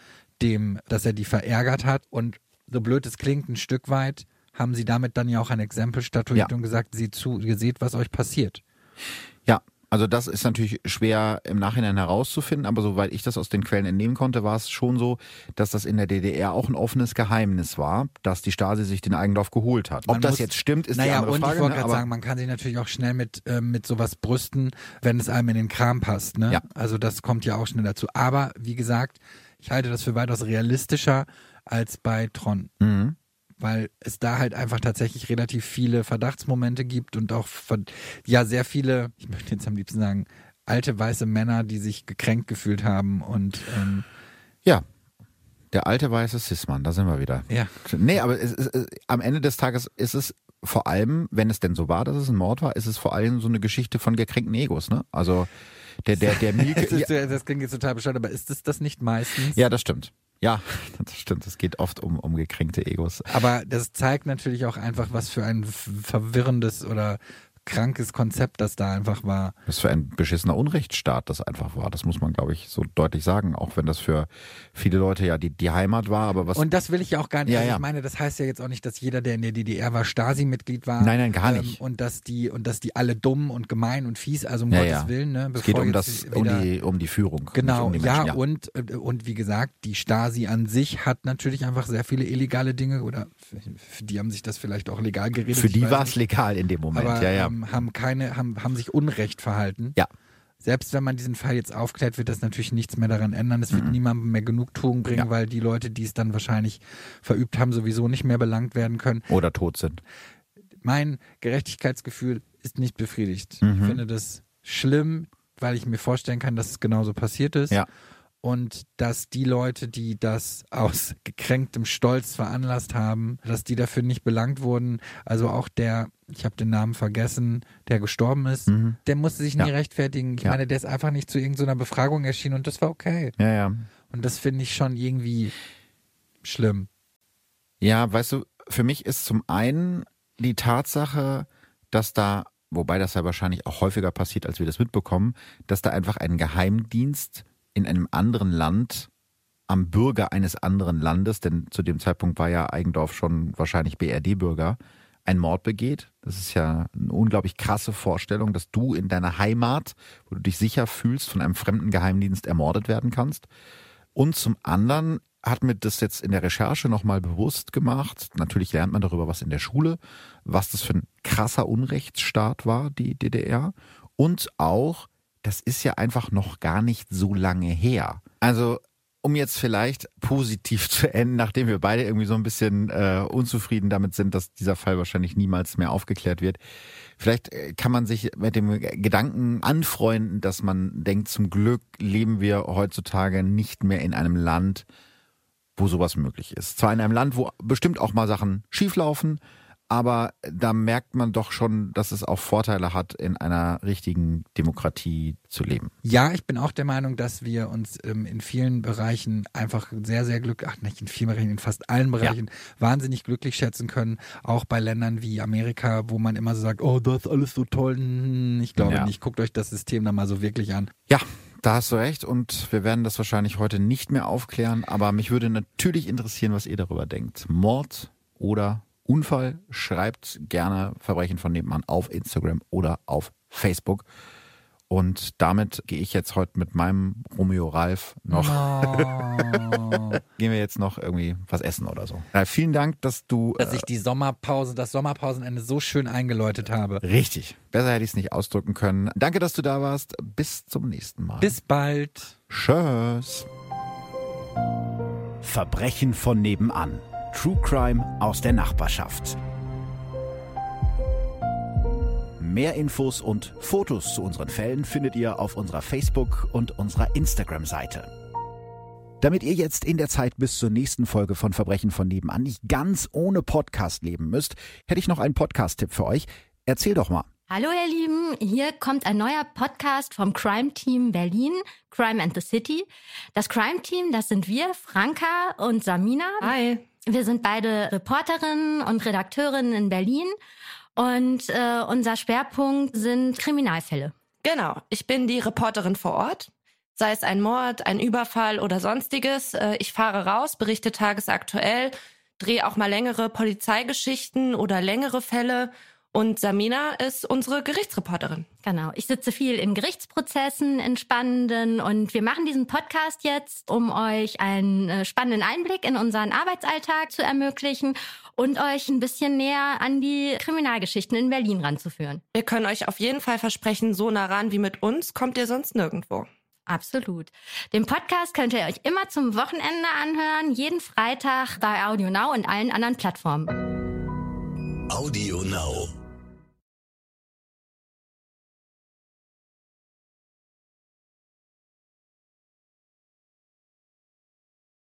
Speaker 3: dem, dass er die verärgert hat. Und so blöd es klingt, ein Stück weit haben sie damit dann ja auch ein Exempel statuiert ja. und gesagt, seht zu, ihr seht, was euch passiert.
Speaker 2: Ja, also das ist natürlich schwer im Nachhinein herauszufinden, aber soweit ich das aus den Quellen entnehmen konnte, war es schon so, dass das in der DDR auch ein offenes Geheimnis war, dass die Stasi sich den Eigendorf geholt hat.
Speaker 3: Ob man das muss, jetzt stimmt, ist naja, die andere und Frage. Ich wollte ne? gerade sagen, man kann sich natürlich auch schnell mit, äh, mit sowas brüsten, wenn es einem in den Kram passt. Ne?
Speaker 2: Ja.
Speaker 3: Also das kommt ja auch schnell dazu. Aber wie gesagt, ich halte das für weitaus realistischer als bei Tron. Mhm weil es da halt einfach tatsächlich relativ viele Verdachtsmomente gibt und auch ja sehr viele, ich möchte jetzt am liebsten sagen, alte weiße Männer, die sich gekränkt gefühlt haben und ähm,
Speaker 2: ja. Der alte weiße Sismann, da sind wir wieder.
Speaker 3: Ja.
Speaker 2: Nee, aber es, es, es, am Ende des Tages ist es vor allem, wenn es denn so war, dass es ein Mord war, ist es vor allem so eine Geschichte von gekränkten Egos, ne? Also der, der, der Mielke.
Speaker 3: das, das klingt jetzt total bescheuert, aber ist das das nicht meistens?
Speaker 2: Ja, das stimmt. Ja, das stimmt. Es geht oft um, um gekränkte Egos.
Speaker 3: Aber das zeigt natürlich auch einfach, was für ein verwirrendes oder krankes Konzept das da einfach war.
Speaker 2: Was für ein beschissener Unrechtsstaat das einfach war. Das muss man, glaube ich, so deutlich sagen. Auch wenn das für viele Leute ja die, die Heimat war. Aber was
Speaker 3: Und das will ich ja auch gar nicht.
Speaker 2: Ja,
Speaker 3: also
Speaker 2: ja.
Speaker 3: Ich meine, das heißt ja jetzt auch nicht, dass jeder, der in der DDR war, Stasi-Mitglied war.
Speaker 2: Nein, nein, gar nicht.
Speaker 3: Ähm, und dass die und dass die alle dumm und gemein und fies, also um ja, Gottes. Willen. Ne,
Speaker 2: es geht um das, um die, um die Führung.
Speaker 3: Genau,
Speaker 2: um
Speaker 3: die ja, ja, und äh, und wie gesagt, die Stasi an sich hat natürlich einfach sehr viele illegale Dinge oder für die haben sich das vielleicht auch legal geredet.
Speaker 2: Für die war es legal in dem Moment.
Speaker 3: Aber,
Speaker 2: ja, ja.
Speaker 3: Ähm, haben keine haben, haben sich unrecht verhalten.
Speaker 2: Ja.
Speaker 3: Selbst wenn man diesen Fall jetzt aufklärt, wird das natürlich nichts mehr daran ändern. Es wird mhm. niemandem mehr Genugtuung bringen, ja. weil die Leute, die es dann wahrscheinlich verübt haben, sowieso nicht mehr belangt werden können.
Speaker 2: Oder tot sind.
Speaker 3: Mein Gerechtigkeitsgefühl ist nicht befriedigt. Mhm. Ich finde das schlimm, weil ich mir vorstellen kann, dass es genauso passiert ist.
Speaker 2: Ja
Speaker 3: und dass die Leute, die das aus gekränktem Stolz veranlasst haben, dass die dafür nicht belangt wurden. Also auch der, ich habe den Namen vergessen, der gestorben ist, mhm. der musste sich nie ja. rechtfertigen. Ich ja. meine, der ist einfach nicht zu irgendeiner Befragung erschienen und das war okay.
Speaker 2: Ja, ja.
Speaker 3: Und das finde ich schon irgendwie schlimm.
Speaker 2: Ja, weißt du, für mich ist zum einen die Tatsache, dass da, wobei das ja wahrscheinlich auch häufiger passiert, als wir das mitbekommen, dass da einfach ein Geheimdienst in einem anderen Land am Bürger eines anderen Landes, denn zu dem Zeitpunkt war ja Eigendorf schon wahrscheinlich BRD-Bürger, ein Mord begeht. Das ist ja eine unglaublich krasse Vorstellung, dass du in deiner Heimat, wo du dich sicher fühlst, von einem fremden Geheimdienst ermordet werden kannst. Und zum anderen hat mir das jetzt in der Recherche nochmal bewusst gemacht. Natürlich lernt man darüber was in der Schule, was das für ein krasser Unrechtsstaat war, die DDR. Und auch, das ist ja einfach noch gar nicht so lange her. Also um jetzt vielleicht positiv zu enden, nachdem wir beide irgendwie so ein bisschen äh, unzufrieden damit sind, dass dieser Fall wahrscheinlich niemals mehr aufgeklärt wird. Vielleicht äh, kann man sich mit dem Gedanken anfreunden, dass man denkt, zum Glück leben wir heutzutage nicht mehr in einem Land, wo sowas möglich ist. Zwar in einem Land, wo bestimmt auch mal Sachen schieflaufen, aber da merkt man doch schon, dass es auch Vorteile hat, in einer richtigen Demokratie zu leben.
Speaker 3: Ja, ich bin auch der Meinung, dass wir uns ähm, in vielen Bereichen einfach sehr, sehr glücklich, ach nicht in vielen Bereichen, in fast allen Bereichen ja. wahnsinnig glücklich schätzen können. Auch bei Ländern wie Amerika, wo man immer so sagt, oh, das ist alles so toll. Hm, ich glaube ja. nicht. Guckt euch das System da mal so wirklich an.
Speaker 2: Ja, da hast du recht und wir werden das wahrscheinlich heute nicht mehr aufklären, aber mich würde natürlich interessieren, was ihr darüber denkt. Mord oder Unfall? Schreibt gerne Verbrechen von nebenan auf Instagram oder auf Facebook. Und damit gehe ich jetzt heute mit meinem Romeo Ralf noch. Oh. Gehen wir jetzt noch irgendwie was essen oder so. Ja, vielen Dank, dass du.
Speaker 3: Dass ich äh, die Sommerpause, das Sommerpausenende so schön eingeläutet habe.
Speaker 2: Richtig. Besser hätte ich es nicht ausdrücken können. Danke, dass du da warst. Bis zum nächsten Mal.
Speaker 3: Bis bald.
Speaker 2: Tschüss.
Speaker 1: Verbrechen von nebenan. True Crime aus der Nachbarschaft. Mehr Infos und Fotos zu unseren Fällen findet ihr auf unserer Facebook- und unserer Instagram-Seite. Damit ihr jetzt in der Zeit bis zur nächsten Folge von Verbrechen von nebenan nicht ganz ohne Podcast leben müsst, hätte ich noch einen Podcast-Tipp für euch. Erzähl doch mal.
Speaker 4: Hallo ihr Lieben, hier kommt ein neuer Podcast vom Crime Team Berlin, Crime and the City. Das Crime Team, das sind wir, Franka und Samina.
Speaker 5: Hi.
Speaker 4: Wir sind beide Reporterinnen und Redakteurinnen in Berlin und äh, unser Schwerpunkt sind Kriminalfälle.
Speaker 5: Genau, ich bin die Reporterin vor Ort. Sei es ein Mord, ein Überfall oder sonstiges. Äh, ich fahre raus, berichte tagesaktuell, drehe auch mal längere Polizeigeschichten oder längere Fälle und Samina ist unsere Gerichtsreporterin.
Speaker 4: Genau. Ich sitze viel in Gerichtsprozessen, in spannenden und wir machen diesen Podcast jetzt, um euch einen äh, spannenden Einblick in unseren Arbeitsalltag zu ermöglichen und euch ein bisschen näher an die Kriminalgeschichten in Berlin ranzuführen.
Speaker 5: Wir können euch auf jeden Fall versprechen, so nah ran wie mit uns kommt ihr sonst nirgendwo.
Speaker 4: Absolut. Den Podcast könnt ihr euch immer zum Wochenende anhören, jeden Freitag bei Audio Now und allen anderen Plattformen.
Speaker 1: Audio Now.